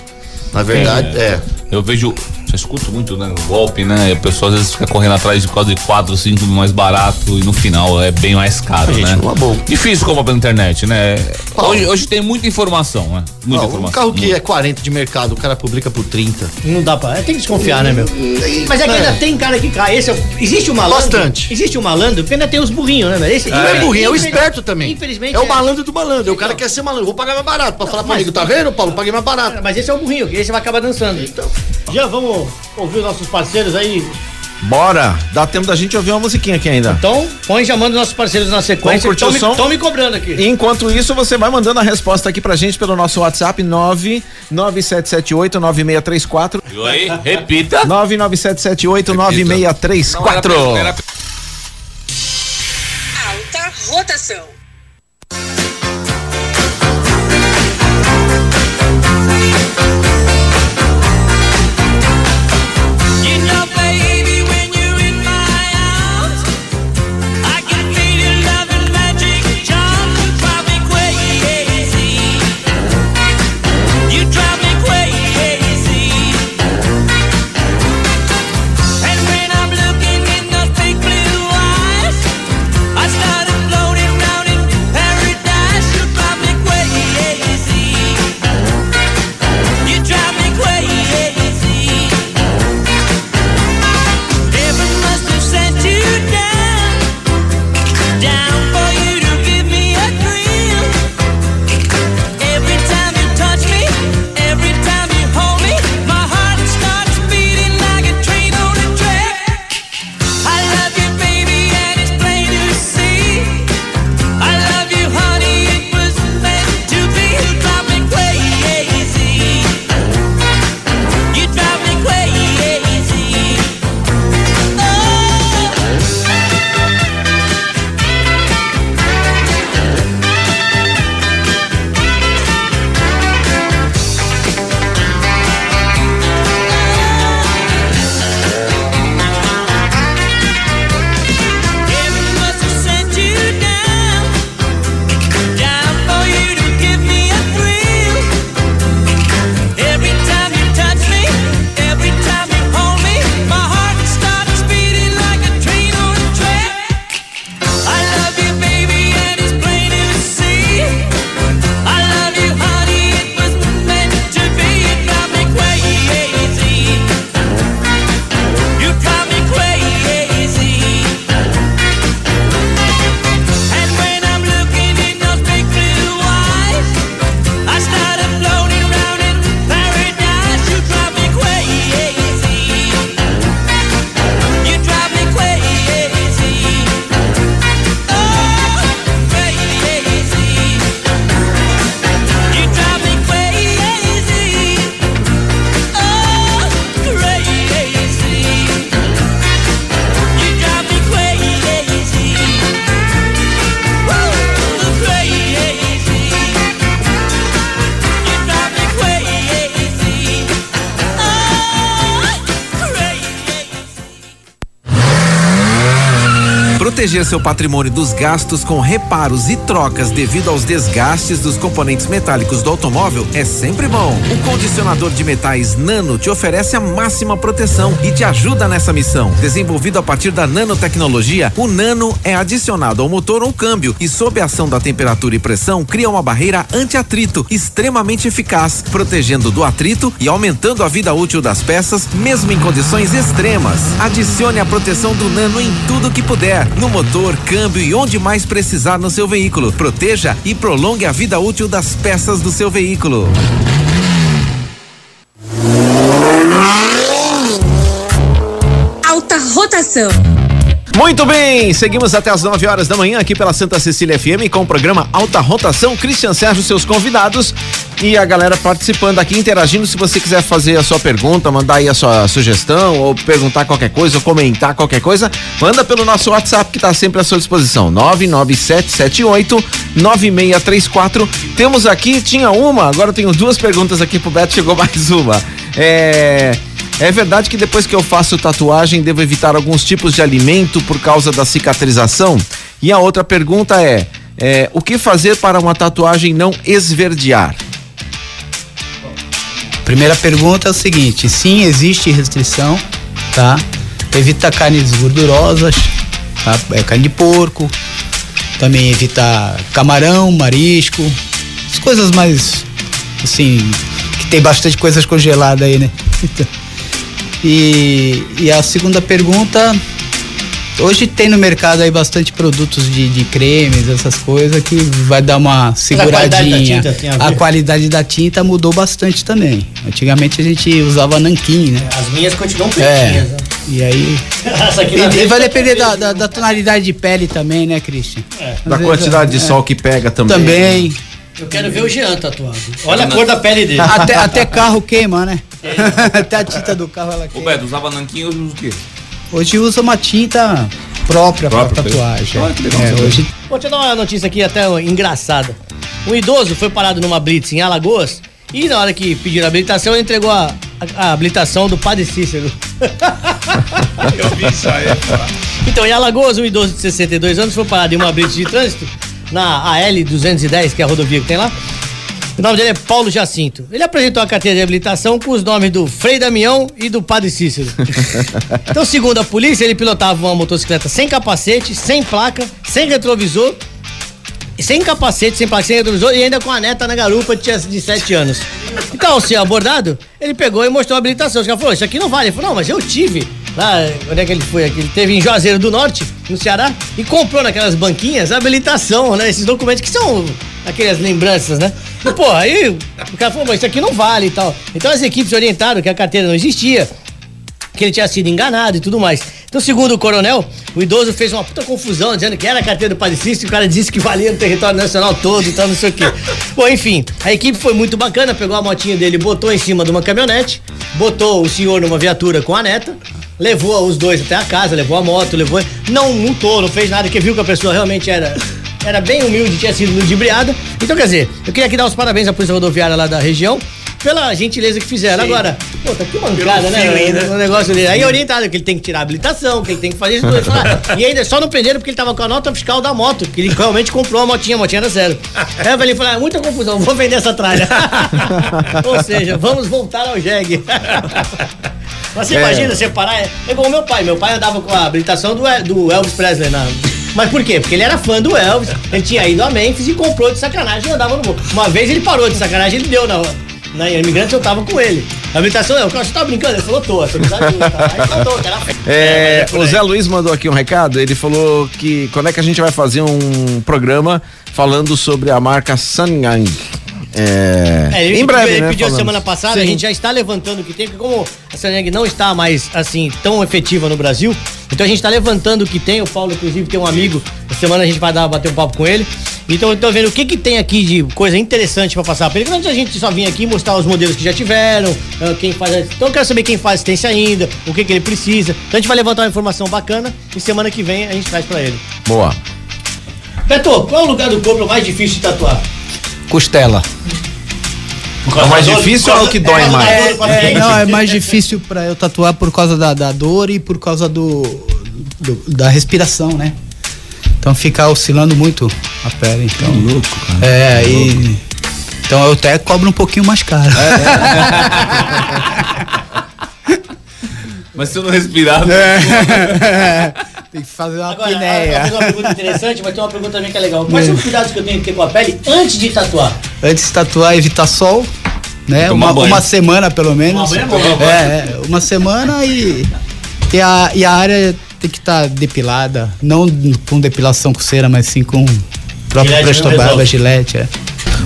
Na verdade, é. Eu vejo, eu escuto muito, né? Golpe, né? E a pessoa às vezes fica correndo atrás de quase 4, 5 mais barato e no final é bem mais caro, Gente, né? uma boa. Difícil comprar pela internet, né? Hoje, hoje tem muita informação, né? Muita informação. um carro que é 40 de mercado, o cara publica por 30. Não dá pra. Tem que desconfiar, né, meu? Mas é que ainda tem cara que cai. Esse é, o- existe o malandro. Bastante. Existe o malandro, porque ainda tem os burrinhos, né? Esse, Não é burrinho, é o esperto também. Infelizmente. É o malandro do malandro. O cara quer ser malandro. Vou pagar mais barato. Pra falar pro amigo, tá vendo, Paulo? Paguei mais barato. Mas esse é o burrinho, que esse vai acabar dançando. Então, já vamos ouvir os nossos parceiros aí. Bora! Dá tempo da gente ouvir uma musiquinha aqui ainda. Então, põe já manda os nossos parceiros na sequência. Vamos curtir o Tão me- som? me cobrando aqui. Enquanto isso, você vai mandando a resposta aqui pra gente pelo nosso WhatsApp 99778 9634 E aí, repita. 99778 Proteger seu patrimônio dos gastos com reparos e trocas devido aos desgastes dos componentes metálicos do automóvel é sempre bom. O condicionador de metais Nano te oferece a máxima proteção e te ajuda nessa missão. Desenvolvido a partir da nanotecnologia, o Nano é adicionado ao motor ou câmbio e, sob a ação da temperatura e pressão, cria uma barreira anti-atrito extremamente eficaz, protegendo do atrito e aumentando a vida útil das peças, mesmo em condições extremas. Adicione a proteção do Nano em tudo que puder, no motor, câmbio e onde mais precisar no seu veículo. Proteja e prolongue a vida útil das peças do seu veículo. Alta rotação. Muito bem, seguimos até as 9 horas da manhã aqui pela Santa Cecília FM com o programa Alta Rotação. Christian Sérgio, seus convidados e a galera participando aqui, interagindo. Se você quiser fazer a sua pergunta, mandar aí a sua sugestão ou perguntar qualquer coisa ou comentar qualquer coisa, manda pelo nosso WhatsApp que está sempre à sua disposição. 99778 9634. Temos aqui, tinha uma, agora tenho duas perguntas aqui pro Beto, chegou mais uma. É. É verdade que depois que eu faço tatuagem devo evitar alguns tipos de alimento por causa da cicatrização? E a outra pergunta é, é o que fazer para uma tatuagem não esverdear? Primeira pergunta é o seguinte: sim, existe restrição, tá? Evita carnes gordurosas, tá? É, carne de porco, também evita camarão, marisco, as coisas mais assim, que tem bastante coisas congeladas aí, né? (laughs) E, e a segunda pergunta, hoje tem no mercado aí bastante produtos de, de cremes, essas coisas que vai dar uma seguradinha. da a qualidade da tinta mudou bastante também. Antigamente a gente usava nanquim, né? As minhas continuam É. pretinhas. né? E aí. (laughs) E, e frente vai tá depender da, da, da tonalidade de pele também, né, Christian? Da Às vezes, quantidade de é, sol que pega também. Também. Eu quero ver o Jean tatuado. Olha a cor da pele dele. Até, até (laughs) carro queima, né? (laughs) até a tinta do carro ela Ô queima. Beto, usava nanquim, hoje usa o quê? Hoje usa uma tinta própria para tatuagem. Olha que legal É, hoje Vou te dar uma notícia aqui até engraçada. Um idoso foi parado numa blitz em Alagoas e na hora que pediram a habilitação, ele entregou a, a- a habilitação do Padre Cícero. (laughs) Eu vi isso aí. Então, em Alagoas, um idoso de 62 anos foi parado em uma blitz de trânsito na AL-210, que é a rodovia que tem lá. O nome dele é Paulo Jacinto. Ele apresentou a carteira de habilitação com os nomes do Frei Damião e do Padre Cícero. (laughs) então, segundo a polícia, ele pilotava uma motocicleta sem capacete, sem placa, sem retrovisor, e sem capacete, sem placa, sem retrovisor e ainda com a neta na garupa tinha de 7 anos. Então, ao ser abordado, ele pegou e mostrou a habilitação. Os caras falaram, isso aqui não vale. Ele falou, não, mas eu tive. Lá, onde é que ele foi? Aqui? Ele teve em Juazeiro do Norte, no Ceará, e comprou naquelas banquinhas a habilitação, né? Esses documentos que são aquelas lembranças, né? E, pô, aí o cara falou, mas isso aqui não vale e tal. Então as equipes orientaram que a carteira não existia, que ele tinha sido enganado e tudo mais. Então, segundo o coronel, o idoso fez uma puta confusão, dizendo que era a carteira do Cícero e o cara disse que valia no território nacional todo e tal, não sei o quê. (laughs) Bom, enfim, a equipe foi muito bacana, pegou a motinha dele, botou em cima de uma caminhonete, botou o senhor numa viatura com a neta, levou os dois até a casa, levou a moto, levou. Não multou, não fez nada, que viu que a pessoa realmente era. Era bem humilde, tinha sido ludibriada. Então, quer dizer, eu queria aqui dar os parabéns à Polícia Rodoviária lá da região pela gentileza que fizeram. Agora, pô, tá que mancada, né? O, o negócio dele. Aí orientado que ele tem que tirar a habilitação, que ele tem que fazer isso. tudo. (laughs) E ainda só não prenderam porque ele tava com a nota fiscal da moto, que ele realmente comprou a motinha, a motinha era zero. Aí eu falei, ah, muita confusão, vou vender essa tralha. (laughs) Ou seja, vamos voltar ao jegue. (laughs) Mas você É. imagina separar? É é igual meu pai. Meu pai andava com a habilitação do, do Elvis Presley na. Mas por quê? Porque ele era fã do Elvis, ele tinha ido a Memphis e comprou de sacanagem e andava no voo. Uma vez ele parou de sacanagem, ele deu na, na Imigrantes, eu tava com ele. A habilitação, eu, você tá brincando? Ele falou, tô, você tá? Que era É, mas por o. Zé Luiz mandou aqui um recado. Ele falou que quando é que a gente vai fazer um programa falando sobre a marca Sanyang. É, É, ele em breve, ele né, pediu falamos. semana passada, Sim. a gente já está levantando o que tem, porque como a Saneng não está mais assim tão efetiva no Brasil, então a gente está levantando o que tem. O Paulo, inclusive, tem um amigo, essa semana a gente vai dar, bater um papo com ele. Então eu tô vendo o que que tem aqui de coisa interessante para passar pra ele. Antes a gente só vir aqui mostrar os modelos que já tiveram, ah, quem faz. Então eu quero saber quem faz assistência ainda, o que que ele precisa. Então a gente vai levantar uma informação bacana e semana que vem a gente traz pra ele. Boa. Beto, qual é o lugar do corpo mais difícil de tatuar? Costela. É o mais difícil ou é o que dói mais? É, não, é mais (laughs) difícil pra eu tatuar por causa da, da dor e por causa do, do- da respiração, né? Então fica oscilando muito a pele, então. louco, cara. É, aí. Então eu até cobro um pouquinho mais caro. (laughs) Mas se eu não respirar, (laughs) Tem que fazer uma Agora, uma pergunta interessante, mas tem uma pergunta também que é legal. Quais são os cuidados que eu tenho que ter com a pele antes de tatuar? Antes de tatuar, evitar sol, né? Uma, uma semana pelo menos. Tomar banho é. É, é, uma semana e, e, a, e a área tem que estar depilada. Não com depilação com cera, mas sim com o próprio Gilete Presto Barba, gilete. É.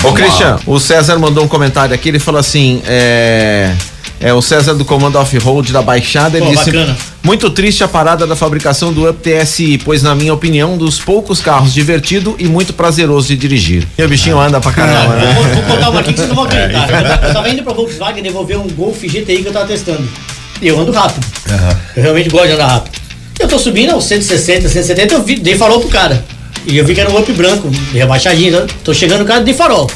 Ô, Christian, o César mandou um comentário aqui. Ele falou assim: é, É o César do Comando Off-Road da Baixada. Ele Pô, disse: bacana. Muito triste a parada da fabricação do Up TSI, pois, na minha opinião, um dos poucos carros divertido e muito prazeroso de dirigir. E o bichinho anda pra caramba, Vou, né? vou contar uma aqui que vocês não vão (laughs) acreditar. Eu tava indo pra Volkswagen devolver um Golf GTI que eu tava testando. E eu ando rápido. Eu realmente gosto de andar rápido. Eu tô subindo aos 160, 170, eu vi, dei farol pro cara. E eu vi que era um up branco, rebaixadinho. né? Tô chegando no cara, dei farol.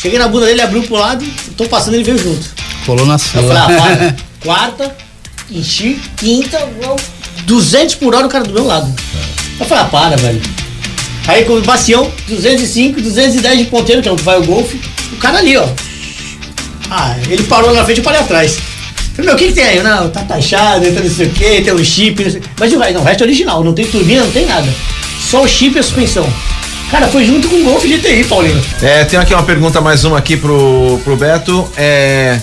Cheguei na bunda dele, abriu pro lado, tô passando, ele veio junto. Colou na Eu sua. falei, ah, para. (laughs) Quarta, enchi, quinta, eu- 200 por hora o cara do meu lado. Eu falei, ah, para, velho. Aí com o bacião, 205, 210 de ponteiro, que é onde vai o golfe. O cara ali, ó. Ah, ele parou na frente e eu parei atrás. Falei, meu, o que, que tem aí? Não, tá taxado, então não sei o que, tem um chip, não sei. Mas o resto, não, o resto é original, não tem turbina, não tem nada. Só o chip e a suspensão. Cara, foi junto com o Golf GTI, Paulinho. É, tem aqui uma pergunta, mais uma aqui pro, pro Beto. É.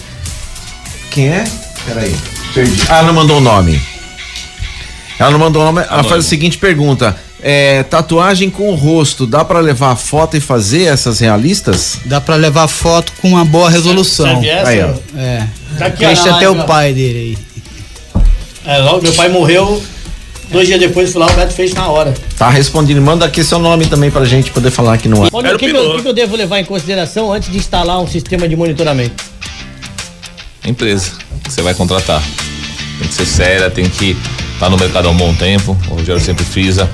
Quem é? Peraí. Perdi. Ah, ela não mandou o nome. Ela não mandou o nome. Ela faz a seguinte pergunta: é, tatuagem com o rosto, dá pra levar a foto e fazer essas realistas? Dá pra levar foto com uma boa resolução. Serve essa? Aí, ó. É. Tá aqui, ó, Deixa até live, o ó. pai dele aí. É, logo meu pai morreu, dois dias depois fui lá, o Beto fez na hora. Tá respondendo. Manda aqui seu nome também pra gente poder falar aqui no ar. Olha, o que, que eu, que eu devo levar em consideração antes de instalar um sistema de monitoramento? Empresa que você vai contratar. Tem que ser séria, tem que estar no mercado há um bom tempo. O Rogério sempre frisa.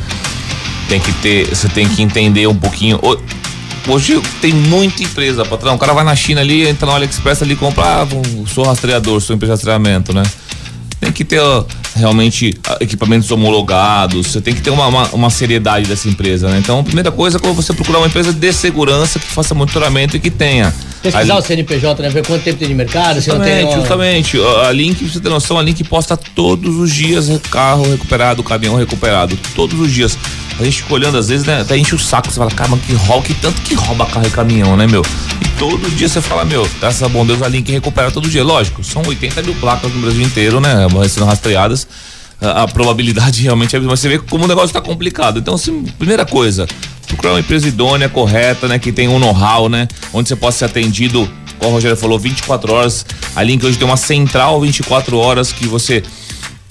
Tem que ter, você tem que entender um pouquinho. Ho- Hoje tem muita empresa, patrão. O cara vai na China ali, entra no AliExpress ali e compra, ah, um- sou rastreador, sou empresa de rastreamento, né? Tem que ter ó, realmente ah, equipamentos homologados, você tem que ter uma, uma, uma seriedade dessa empresa, né? Então, a primeira coisa é você procurar uma empresa de segurança que faça monitoramento e que tenha. Pesquisar o CNPJ, né? Ver quanto tempo tem de mercado, se não tem. Justamente, justamente. A a Link, pra você ter noção, a Link posta todos os dias carro recuperado, caminhão recuperado. Todos os dias. A gente fica olhando, às vezes, né? Até enche o saco. Você fala, cara, mas que rouba, que tanto que rouba carro e caminhão, né, meu? E todo dia você fala, meu, graças a bom Deus, a Link recupera todo dia. Lógico, são 80 mil placas no Brasil inteiro, né? Sendo rastreadas. A, a probabilidade (laughs) realmente é. Mas você vê como o negócio tá complicado. Então, assim, primeira coisa, procurar uma empresa idônea, correta, né? Que tem um know-how, né? Onde você possa ser atendido, como o Rogério falou, 24 horas. A Link hoje tem uma central 24 horas que você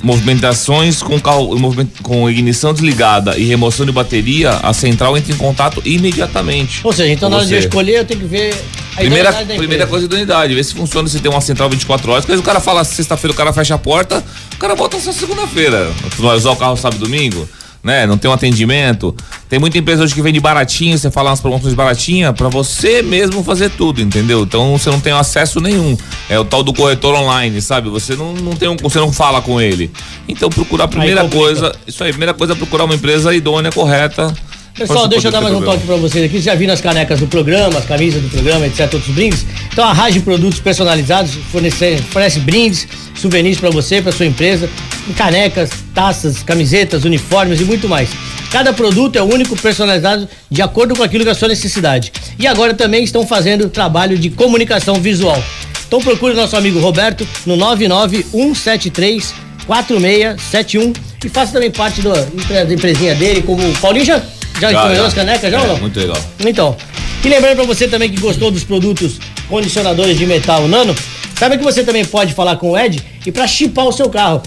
movimentações com movimento- com ignição desligada e remoção de bateria, a central entra em contato imediatamente. Ou seja, então na hora de escolher eu tenho que ver a Primeira, primeira coisa da unidade, ver se funciona, se tem uma central 24 horas. Às vezes o cara fala, sexta-feira o cara fecha a porta, o cara volta só segunda-feira. Tu vai usar o carro sábado e domingo, né? Não tem um atendimento. Tem muita empresa hoje que vende baratinho, você fala umas promoções baratinhas pra você mesmo fazer tudo, entendeu? Então você não tem acesso nenhum. É o tal do corretor online, sabe? Você não, não tem um, você não fala com ele. Então procurar a primeira coisa, isso aí, primeira coisa é procurar uma empresa idônea, correta. Pessoal, deixa eu dar mais um problema. toque pra vocês aqui. Vocês já viram as canecas do programa, as camisas do programa, etc. Outros brindes. Então a Rage Produtos Personalizados fornece, fornece brindes, souvenirs pra você, pra sua empresa, canecas, taças, camisetas, uniformes e muito mais. Cada produto é único, personalizado de acordo com aquilo que é a sua necessidade. E agora também estão fazendo trabalho de comunicação visual. Então procure nosso amigo Roberto no 99173 4671 e faça também parte do, da empresinha dele, como o Paulinho já, já, encomendou as canecas já É, ou não? Muito legal. Então, e lembrando pra você também que gostou dos produtos condicionadores de metal nano, sabe que você também pode falar com o Ed e pra chipar o seu carro.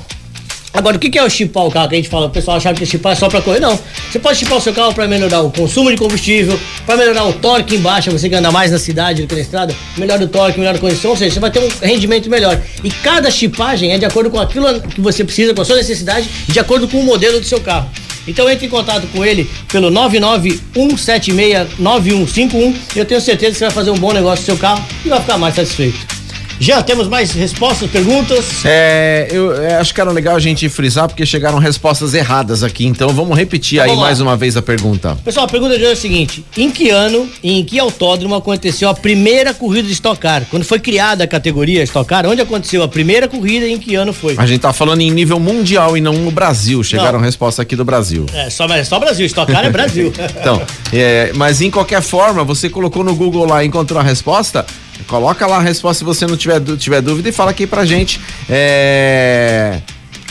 Agora, o que é o chipar o carro? Que a gente fala, o pessoal achava que chipar é só pra correr. Não. Você pode chipar o seu carro pra melhorar o consumo de combustível, pra melhorar o torque embaixo, você que anda mais na cidade do que na estrada, melhora o torque, melhora a condição, ou seja, você vai ter um rendimento melhor. E cada chipagem é de acordo com aquilo que você precisa, com a sua necessidade, de acordo com o modelo do seu carro. Então entre em contato com ele pelo 991769151 e eu tenho certeza que você vai fazer um bom negócio no seu carro e vai ficar mais satisfeito. Já temos mais respostas, perguntas? É, eu é, acho que era legal a gente frisar porque chegaram respostas erradas aqui, então vamos repetir Então aí vamos mais uma vez a pergunta. Pessoal, a pergunta de hoje é a seguinte: em que ano e em que autódromo aconteceu a primeira corrida de Stock Car? Quando foi criada a categoria Stock Car, onde aconteceu a primeira corrida e em que ano foi? A gente tá falando em nível mundial e não no Brasil. Chegaram Não. respostas aqui do Brasil. É só, é só Brasil, Stock Car é Brasil. (laughs) Então, é, mas em qualquer forma, você colocou no Google lá e encontrou a resposta, coloca lá a resposta se você não tiver, tiver dúvida e fala aqui pra gente. É.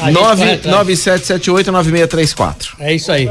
A gente corre atrás. 97789634. É isso aí.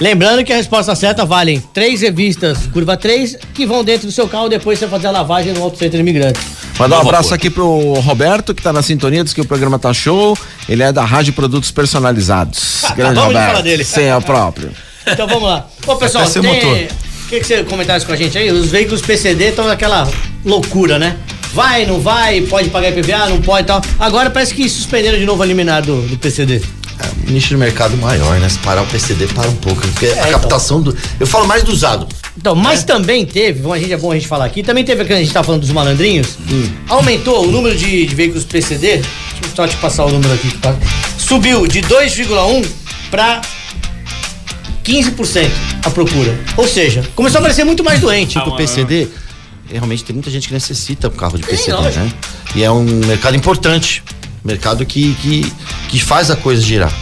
Lembrando que a resposta certa valem três revistas curva 3 que vão dentro do seu carro depois você fazer a lavagem no Auto Center Imigrante. Mandar um abraço aqui pro Roberto, que tá na sintonia, diz que o programa tá show. Ele é da Rádio Produtos Personalizados. (laughs) Grande de Roberto. falar dele. Sim, é o próprio. Então vamos lá. Ô, pessoal, tem... motor. O que, você comentasse com a gente aí? Os veículos PCD estão naquela loucura, né? Vai, não vai, pode pagar IPVA, não pode e tal. Agora parece que suspenderam de novo a liminar do, do PCD. É um nicho de mercado maior, né? Se parar o PCD, para um pouco. Porque a então. captação do. Eu falo mais do usado. Então, mas também teve, bom, a gente é bom a gente falar aqui, também teve que a gente tá falando dos malandrinhos, Hum. aumentou o número de, de veículos PCD, deixa eu só te passar o número aqui, tá? subiu de 2,1 para 15% a procura. Ou seja, começou a aparecer muito mais doente. Tipo, o PCD, realmente tem muita gente que necessita um carro de PCD, lógico. né? E é um mercado importante. Mercado que, que, que faz a coisa girar.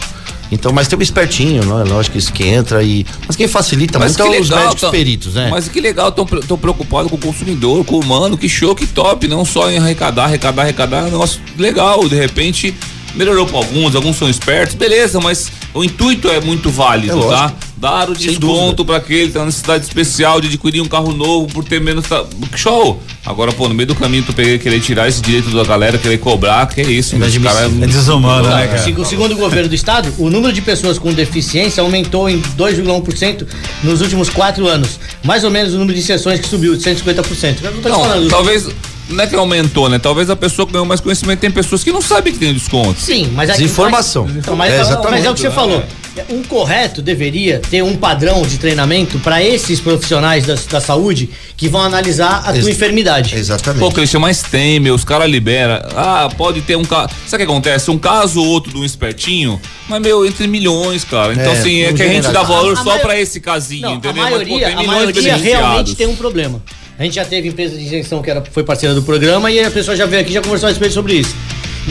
Então, mas tem o espertinho, não é? Lógico que isso que entra e. Mas quem facilita muito é os médicos tão- peritos, né? Mas que legal, tão, pre- tão preocupado com o consumidor, com o humano, que show, que top, não só em arrecadar, arrecadar, arrecadar, é um negócio legal, de repente melhorou para alguns, alguns são espertos, beleza, mas o intuito é muito válido, É tá? Dar o Sem desconto para aquele que tá na necessidade especial de adquirir um carro novo por ter menos. ta- Show! Agora, pô, no meio do caminho tu peguei querer tirar esse direito da galera, querer cobrar, que é isso, meu, esse cara É desumano, né? É. Segu- Segundo o governo do estado, o número de pessoas com deficiência aumentou em 2,1% nos últimos quatro anos. Mais ou menos o número de sessões que subiu de 150%. Eu não tô te Não, falando. talvez. Não é que aumentou, né? Talvez a pessoa ganhou mais conhecimento. Tem pessoas que não sabem que tem desconto. Sim, mas Desinformação. Mas, então, mas, É, mas exatamente. é o que você falou. Um correto deveria ter um padrão de treinamento para esses profissionais da, da saúde que vão analisar a Ex- tua enfermidade. Exatamente. Pô, Cristian, mas tem, meu, os caras liberam. Ah, pode ter um caso. Sabe o que acontece? Um caso ou outro de um espertinho, mas, meu, entre milhões, cara. Então, É, assim, é que a gente dá valor A- a só pra esse casinho, Não, a entendeu? Mas, pô, maioria, tem a milhões de maioria realmente tem um problema. A gente já teve empresa de isenção que era, foi parceira do programa e a pessoa já veio aqui e já conversou a respeito sobre isso.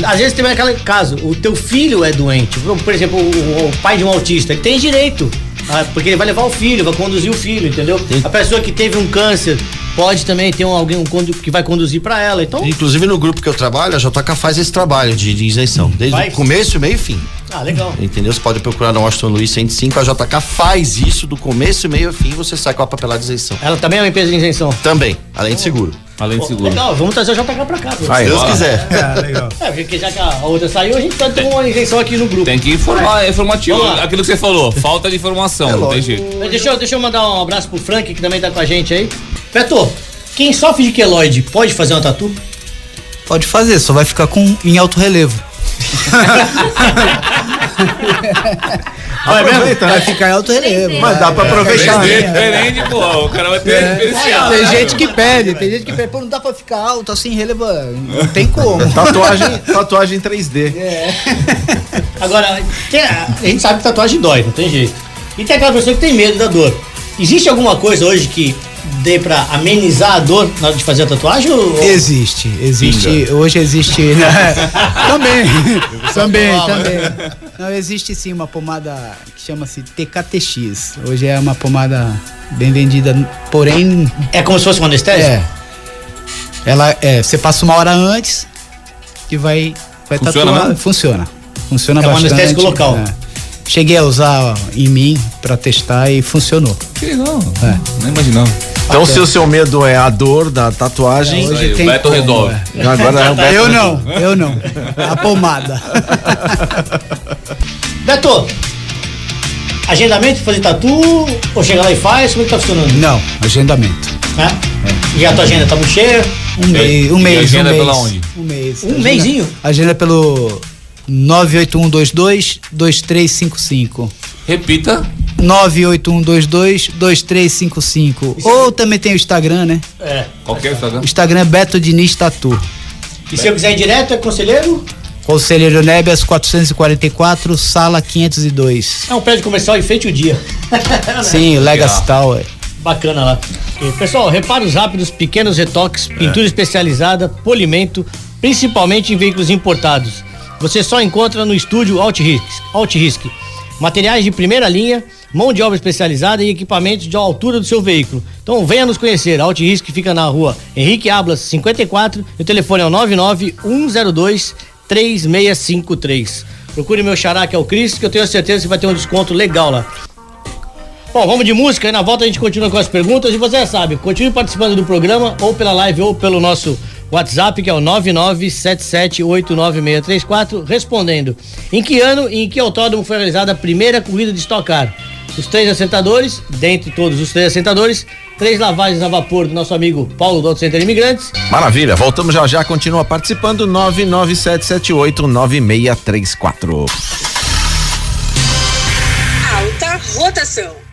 Às vezes tem aquele caso, o teu filho é doente, por exemplo, o, o pai de um autista, ele tem direito, ah, porque ele vai levar o filho, vai conduzir o filho, entendeu? A pessoa que teve um câncer pode também ter um, alguém um que vai conduzir pra ela, então... Inclusive no grupo que eu trabalho, a JK faz esse trabalho de, de isenção. Desde Faz? o começo, meio e fim. Ah, legal. Entendeu? Você pode procurar no Washington Luiz 105, a JK faz isso do começo, meio e fim, você sai com a papelada de isenção. Ela também é uma empresa de isenção. Também, além de seguro. Além de seguro. Legal, vamos trazer o JK pra cá. Se Deus quiser. (laughs) É, legal. É, porque já que a outra saiu, a gente pode ter uma isenção aqui no grupo. Tem que informar, é informativo. Aquilo que você falou, falta de informação, não tem jeito. Mas Deixa eu, deixa eu mandar um abraço pro Frank, que também tá com a gente aí. Beto, quem sofre de queloide pode fazer uma tatu? Pode fazer, só vai ficar com em alto relevo. (laughs) Aproveita, Vai né? ficar em alto relevo. Mas dá pra aproveitar, né? Diferente, pô, o cara vai ter diferencial. Tem gente que pede, tem gente que pede, pô, não dá pra ficar alto assim, relevo. Não tem como. (laughs) Tatuagem, tatuagem 3D. Agora, tem a, a gente sabe que tatuagem dói, não tem jeito. E tem aquela pessoa que tem medo da dor. Existe alguma coisa hoje que dê pra amenizar a dor na hora de fazer a tatuagem? Ou... Existe, existe, hoje existe, (laughs) (laughs) né? também, também, também. Não, existe sim uma pomada que chama-se TKTX. Hoje é uma pomada bem vendida, porém, É como se fosse um anestésico? é. Ela é, você passa uma hora antes que vai, vai Funciona tatuar, mesmo? funciona. Funciona É um bastante. anestésico local. é. Cheguei a usar em mim pra testar e funcionou. Que legal. É. Nem imaginava. Então, se o seu medo é a dor da tatuagem, Hoje Aí, o tem Beto como, resolve. é. agora é o Beto. Eu não, eu não. A pomada. (laughs) Beto, agendamento pra fazer tatu? Ou chega lá e faz? Como é que tá funcionando? Não, agendamento. Né? E a tua agenda tá muito cheia? Um mês, um E mês, agenda um é mês. pela onde? Um mês. Um Agenda- mêsinho? Agenda pelo 98122 2355. Repita. 98122 2355. Ou também tem o Instagram, né? É. Qualquer Instagram. O Instagram é Beto Diniz Tatu. E se eu quiser ir direto, é conselheiro? Conselheiro Nébias 444, sala 502. É um prédio comercial e feito o dia. (laughs) Sim, Legacy Tower. Bacana lá. E, pessoal, reparos rápidos, pequenos retoques, pintura especializada, polimento, principalmente em veículos importados. Você só encontra no estúdio Altrisk. Altrisk. Materiais de primeira linha, mão de obra especializada e equipamentos de altura do seu veículo. Então venha nos conhecer. Altrisk fica na rua Henrique Ablas 54 e o telefone é o 99 102 3653. Procure meu xará que é o Cris, que eu tenho certeza que vai ter um desconto legal lá. Bom, vamos de música e na volta a gente continua com as perguntas e você já sabe, continue participando do programa ou pela live ou pelo nosso WhatsApp que é o 997789634, respondendo. Em que ano e em que autódromo foi realizada a primeira corrida de Stock Car? Os três assentadores, dentre todos os três assentadores, três lavagens a vapor do nosso amigo Paulo do Auto Center Imigrantes. Maravilha, voltamos já já, continua participando, 997789634. Alta rotação.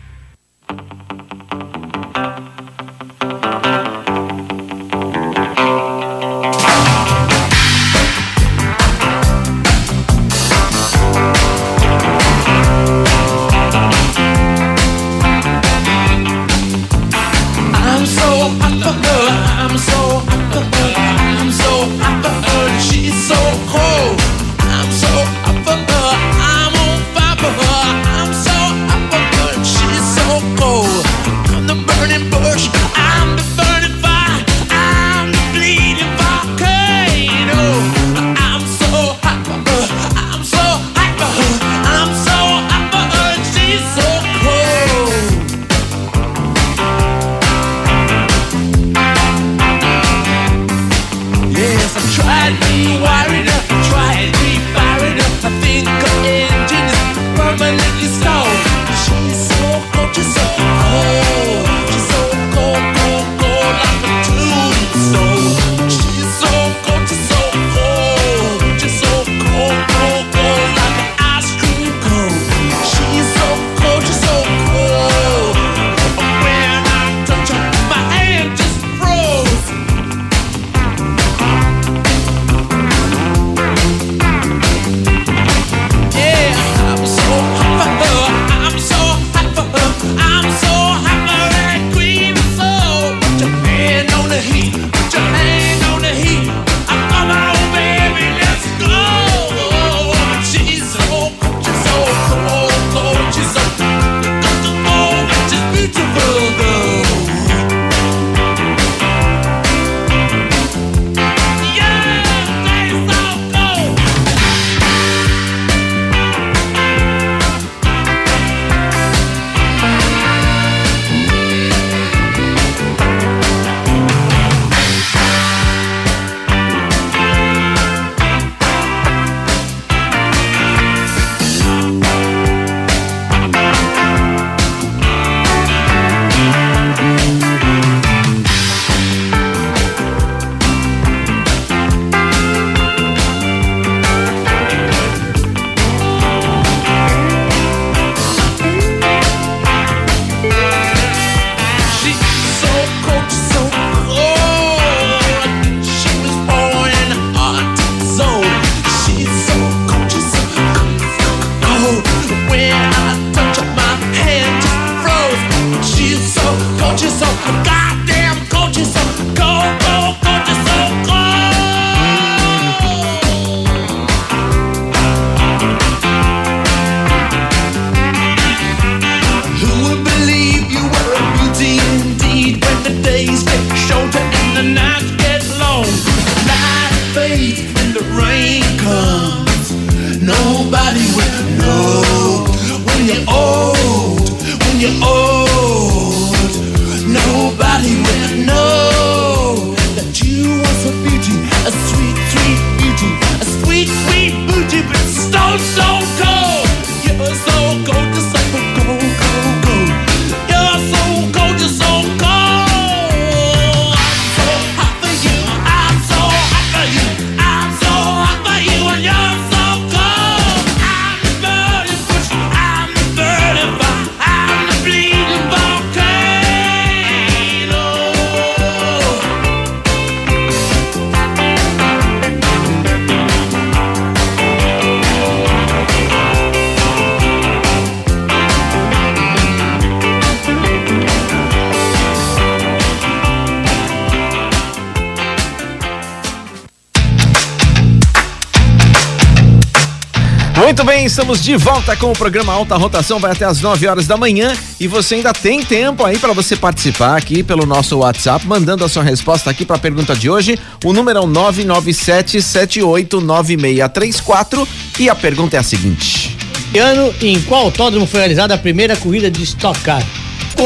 estamos de volta com o programa Alta Rotação, vai até as 9 horas da manhã e você ainda tem tempo aí para você participar aqui pelo nosso WhatsApp, mandando a sua resposta aqui para a pergunta de hoje. O número é o 997789634 e a pergunta é a seguinte: ano em qual autódromo foi realizada a primeira corrida de Stock Car?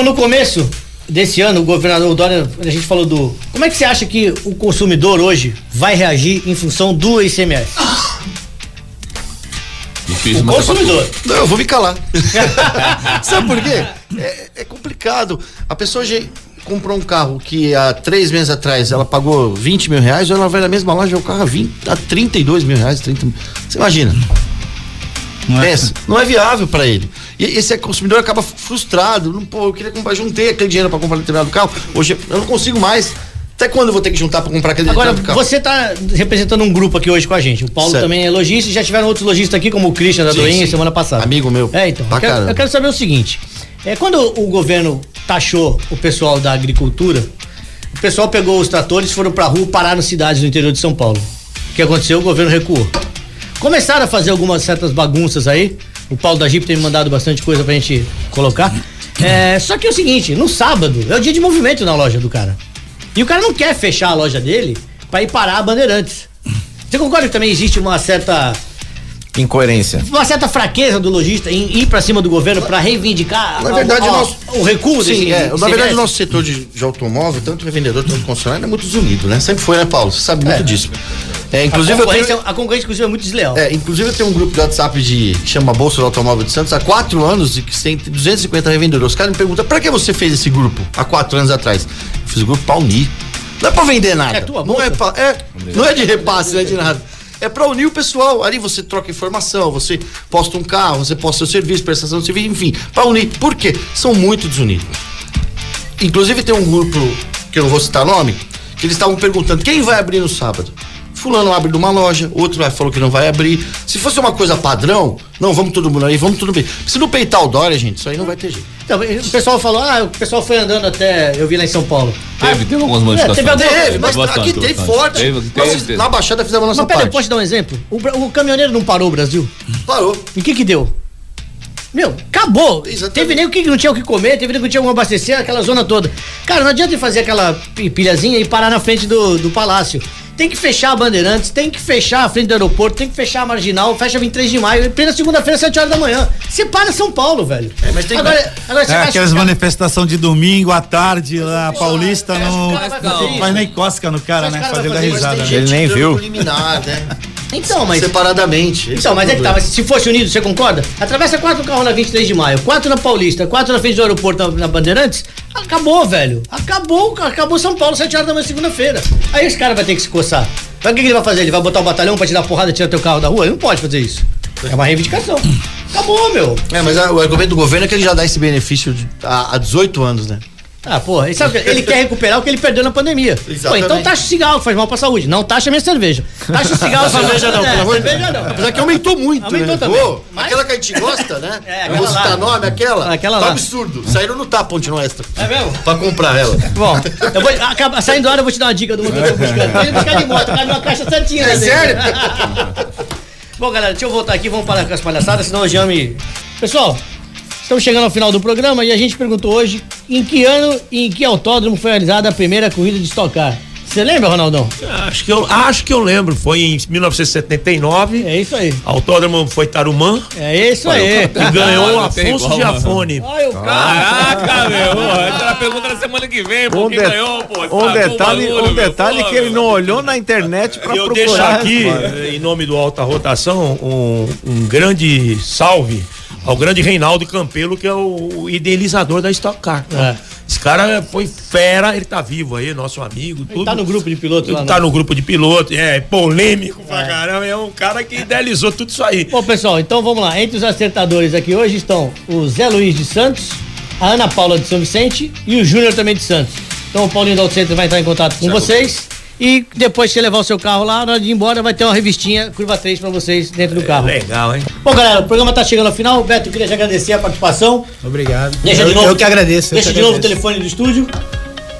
No começo desse ano, o governador Dória, a gente falou do. Como é que você acha que o consumidor hoje vai reagir em função do ICMS? Difícil, O mas é consumidor. Não, eu vou me calar. (laughs) Sabe por quê? É, é complicado. A pessoa já comprou um carro que há três meses atrás ela pagou 20 mil reais, ela vai na mesma loja o carro a, 20, a 32 mil reais. 30 mil. Você imagina? Não é- Pensa, não é viável para ele. E esse consumidor acaba frustrado. Não, pô, eu queria comprar, juntei aquele dinheiro para comprar determinado carro. Hoje eu não consigo mais. Até quando eu vou ter que juntar para comprar aquele Agora, você está representando um grupo aqui hoje com a gente. O Paulo Certo. também é lojista e já tiveram outros lojistas aqui, como o Christian da Doinha semana passada. Amigo meu. É, então. Eu quero, eu quero saber o seguinte: é, quando o governo taxou o pessoal da agricultura, o pessoal pegou os tratores, foram pra rua, pararam cidades do interior de São Paulo. O que aconteceu? O governo recuou. Começaram a fazer algumas certas bagunças aí. O Paulo da Jeep tem me mandado bastante coisa pra gente colocar. É, só que é o seguinte, no sábado é o dia de movimento na loja do cara. E o cara não quer fechar a loja dele pra ir parar a Bandeirantes. Você concorda que também existe uma certa Incoerência. uma certa fraqueza do lojista em ir pra cima do governo pra reivindicar Na a- verdade, a- o nosso. o recuo Sim, desse é. Na verdade, o nosso setor de, de automóvel, tanto revendedor quanto concessionário, é muito desunido, né? Sempre foi, né, Paulo? Você sabe muito disso. É, a, inclusive, eu concorrência, tenho, a concorrência, inclusive, é muito desleal. é, inclusive, eu tenho um grupo de WhatsApp de, que chama Bolsa do Automóvel de Santos há quatro anos e que tem 250 revendedores. Os caras me perguntam, pra que você fez esse grupo há quatro anos atrás? Eu fiz o grupo pra unir. Não é pra vender nada. É tua não, é pra- é, não é de repasse, não é de nada. É pra unir o pessoal. Ali você troca informação, você posta um carro, você posta seu serviço, prestação de serviço, enfim, pra unir. Por quê? São muito desunidos. Inclusive tem um grupo, que eu não vou citar nome, que eles estavam perguntando quem vai abrir no sábado. Fulano abre numa loja, outro falou que não vai abrir. Se fosse uma coisa padrão, não, vamos todo mundo aí, vamos tudo bem. Se não peitar o Dória, gente, isso aí não vai ter jeito. Então, o pessoal falou, ah, o pessoal foi andando até, eu vi lá em São Paulo. Teve, teve algumas É, modificações. teve alguma- Teve, mas Bastante, aqui teve bastante. forte. Teve, teve, teve. Na Baixada fizemos a nossa Mas peraí, parte. posso te dar um exemplo? O, o caminhoneiro não parou o Brasil? Parou. E o que que deu? Meu, acabou. Exatamente. Teve nem o que não tinha o que comer, teve nem o que não tinha como abastecer, aquela zona toda. Cara, não adianta ele fazer aquela pi- pilhazinha e parar na frente do, do palácio. Tem que fechar a Bandeirantes, tem que fechar a frente do aeroporto, tem que fechar a Marginal, fecha 23 de maio, e plena segunda-feira, 7 horas da manhã. Você para São Paulo, velho. mas tem- agora, agora você É, aquelas que- manifestações de domingo à tarde lá, Paulista, que não faz nem cosca no cara, né? o cara Fazer vai dar fazer isso, risada. Né? Ele nem viu. preliminar, né? Então, mas. Separadamente. Então, é mas é que tá, mas se fosse unido, você concorda? Atravessa quatro carros na 23 de maio, quatro na Paulista, quatro na frente do aeroporto na, na Bandeirantes, acabou, velho. Acabou, acabou São Paulo, 7 horas da manhã, segunda-feira. Aí esse cara vai ter que se coçar. Mas o que, que ele vai fazer? Ele vai botar o batalhão pra te dar porrada e tirar teu carro da rua? Ele não pode fazer isso. É uma reivindicação. Acabou, meu. É, mas a- o argumento do governo é que ele já dá esse benefício de- há 18 anos, né? Ah, porra, ele, sabe, o que- ele quer recuperar o que ele perdeu na pandemia. Pô, Exatamente. então taxa o cigarro, que faz mal pra saúde. Não taxa minha cerveja. Taxa o cigarro, Cerveja não, é, pelo amor de cerveja não. Apesar que aumentou muito, Aumentou né? também. Pô, Mas- Aquela que a gente gosta, né? É, Eu vou aquela citar lá. nome, aquela. Aquela tá lá. absurdo. Saíram no tapa onde não extra. É mesmo? Pra comprar ela. Bom, eu vou, acaba, saindo da hora eu vou te dar uma dica do mundo que eu tô buscando. Pode buscar de moto, cabe uma caixa certinha. É né, sério? (laughs) Bom, galera, deixa eu voltar aqui, vamos parar com as palhaçadas, senão o Jean me... Pessoal, estamos chegando ao final do programa e a gente perguntou hoje em que ano e em que autódromo foi realizada a primeira corrida de Stock Car. Você lembra, Ronaldão? Acho que, eu, acho que eu lembro. Foi em 1979. É isso aí. Autódromo foi Tarumã. É isso aí. E (laughs) ganhou o Ah, Afonso igual, Giafone. Olha o cara. Caraca, meu. (laughs) Essa era a pergunta da semana que vem, pô. Um, Quem de- ganhou, pô? um detalhe, bagulho, um detalhe que ele não olhou na internet pra eu procurar. deixo aqui, em nome do Alta Rotação, um, um grande salve ao grande Reinaldo Campelo, que é o idealizador da Stock Car. É. Esse cara foi fera, ele tá vivo aí, nosso amigo. Tudo. Ele tá no grupo de pilotos lá, Ele né? tá no grupo de piloto, é polêmico pra caramba, é um cara que idealizou tudo isso aí. Bom, pessoal, então vamos lá. Entre os acertadores aqui hoje estão o Zé Luiz de Santos, a Ana Paula de São Vicente e o Júnior também de Santos. Então o Paulinho do Auto Center vai entrar em contato com vocês. E depois que você levar o seu carro lá, na hora de ir embora, vai ter uma revistinha curva 3 pra vocês dentro do carro. Legal, hein? Bom, galera, o programa tá chegando ao final. Beto, eu queria te agradecer a participação. Obrigado. Deixa eu, de novo. eu que agradeço. Deixa de novo o agradeço. telefone do estúdio.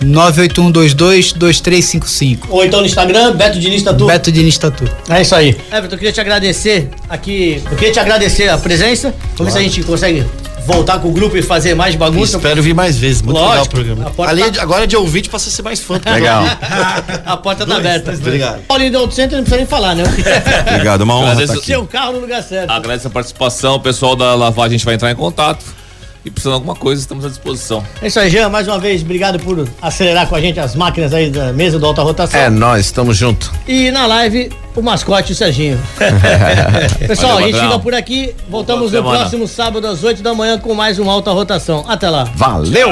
981222355. Ou então no Instagram, Beto Diniz Tatu. Beto Diniz Tatu. É isso aí. Everton, eu queria te agradecer aqui. Eu queria te agradecer a presença. Vamos ver se a gente consegue voltar com o grupo e fazer mais bagunça. Espero vir mais vezes. Muito Lógico. legal o programa. A porta Ali, tá- Agora é de ouvinte pra você ser mais fã. Legal. (laughs) A porta tá aberta. Obrigado. Paulinho do Auto Center não precisa nem falar, né? Obrigado, uma honra vezes estar aqui. Seu carro no lugar certo. Agradeço a participação, o pessoal da lavagem a gente vai entrar em contato. E precisando de alguma coisa, estamos à disposição. É isso aí, Jean. Mais uma vez, obrigado por acelerar com a gente as máquinas aí da mesa do Alta Rotação. É nós, estamos junto. E na live, o mascote, o Serginho. (laughs) Pessoal, Valeu, a gente fica por aqui. Voltamos no próximo sábado às 8 da manhã com mais um Alta Rotação. Até lá. Valeu!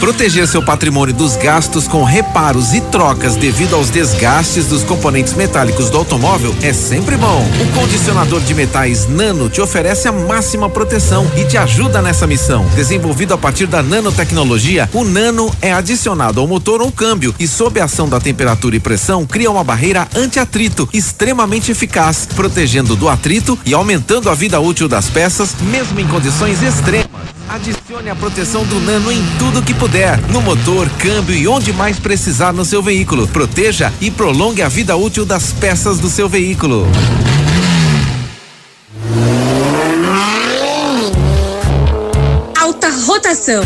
Proteger seu patrimônio dos gastos com reparos e trocas devido aos desgastes dos componentes metálicos do automóvel é sempre bom. O condicionador de metais Nano te oferece a máxima proteção e te ajuda nessa missão. Desenvolvido a partir da nanotecnologia, o Nano é adicionado ao motor ou câmbio e, sob a ação da temperatura e pressão, cria uma barreira anti-atrito extremamente eficaz, protegendo do atrito e aumentando a vida útil das peças, mesmo em condições extremas. Adicione a proteção do Nano em tudo que puder, no motor, câmbio e onde mais precisar no seu veículo. Proteja e prolongue a vida útil das peças do seu veículo. Alta rotação.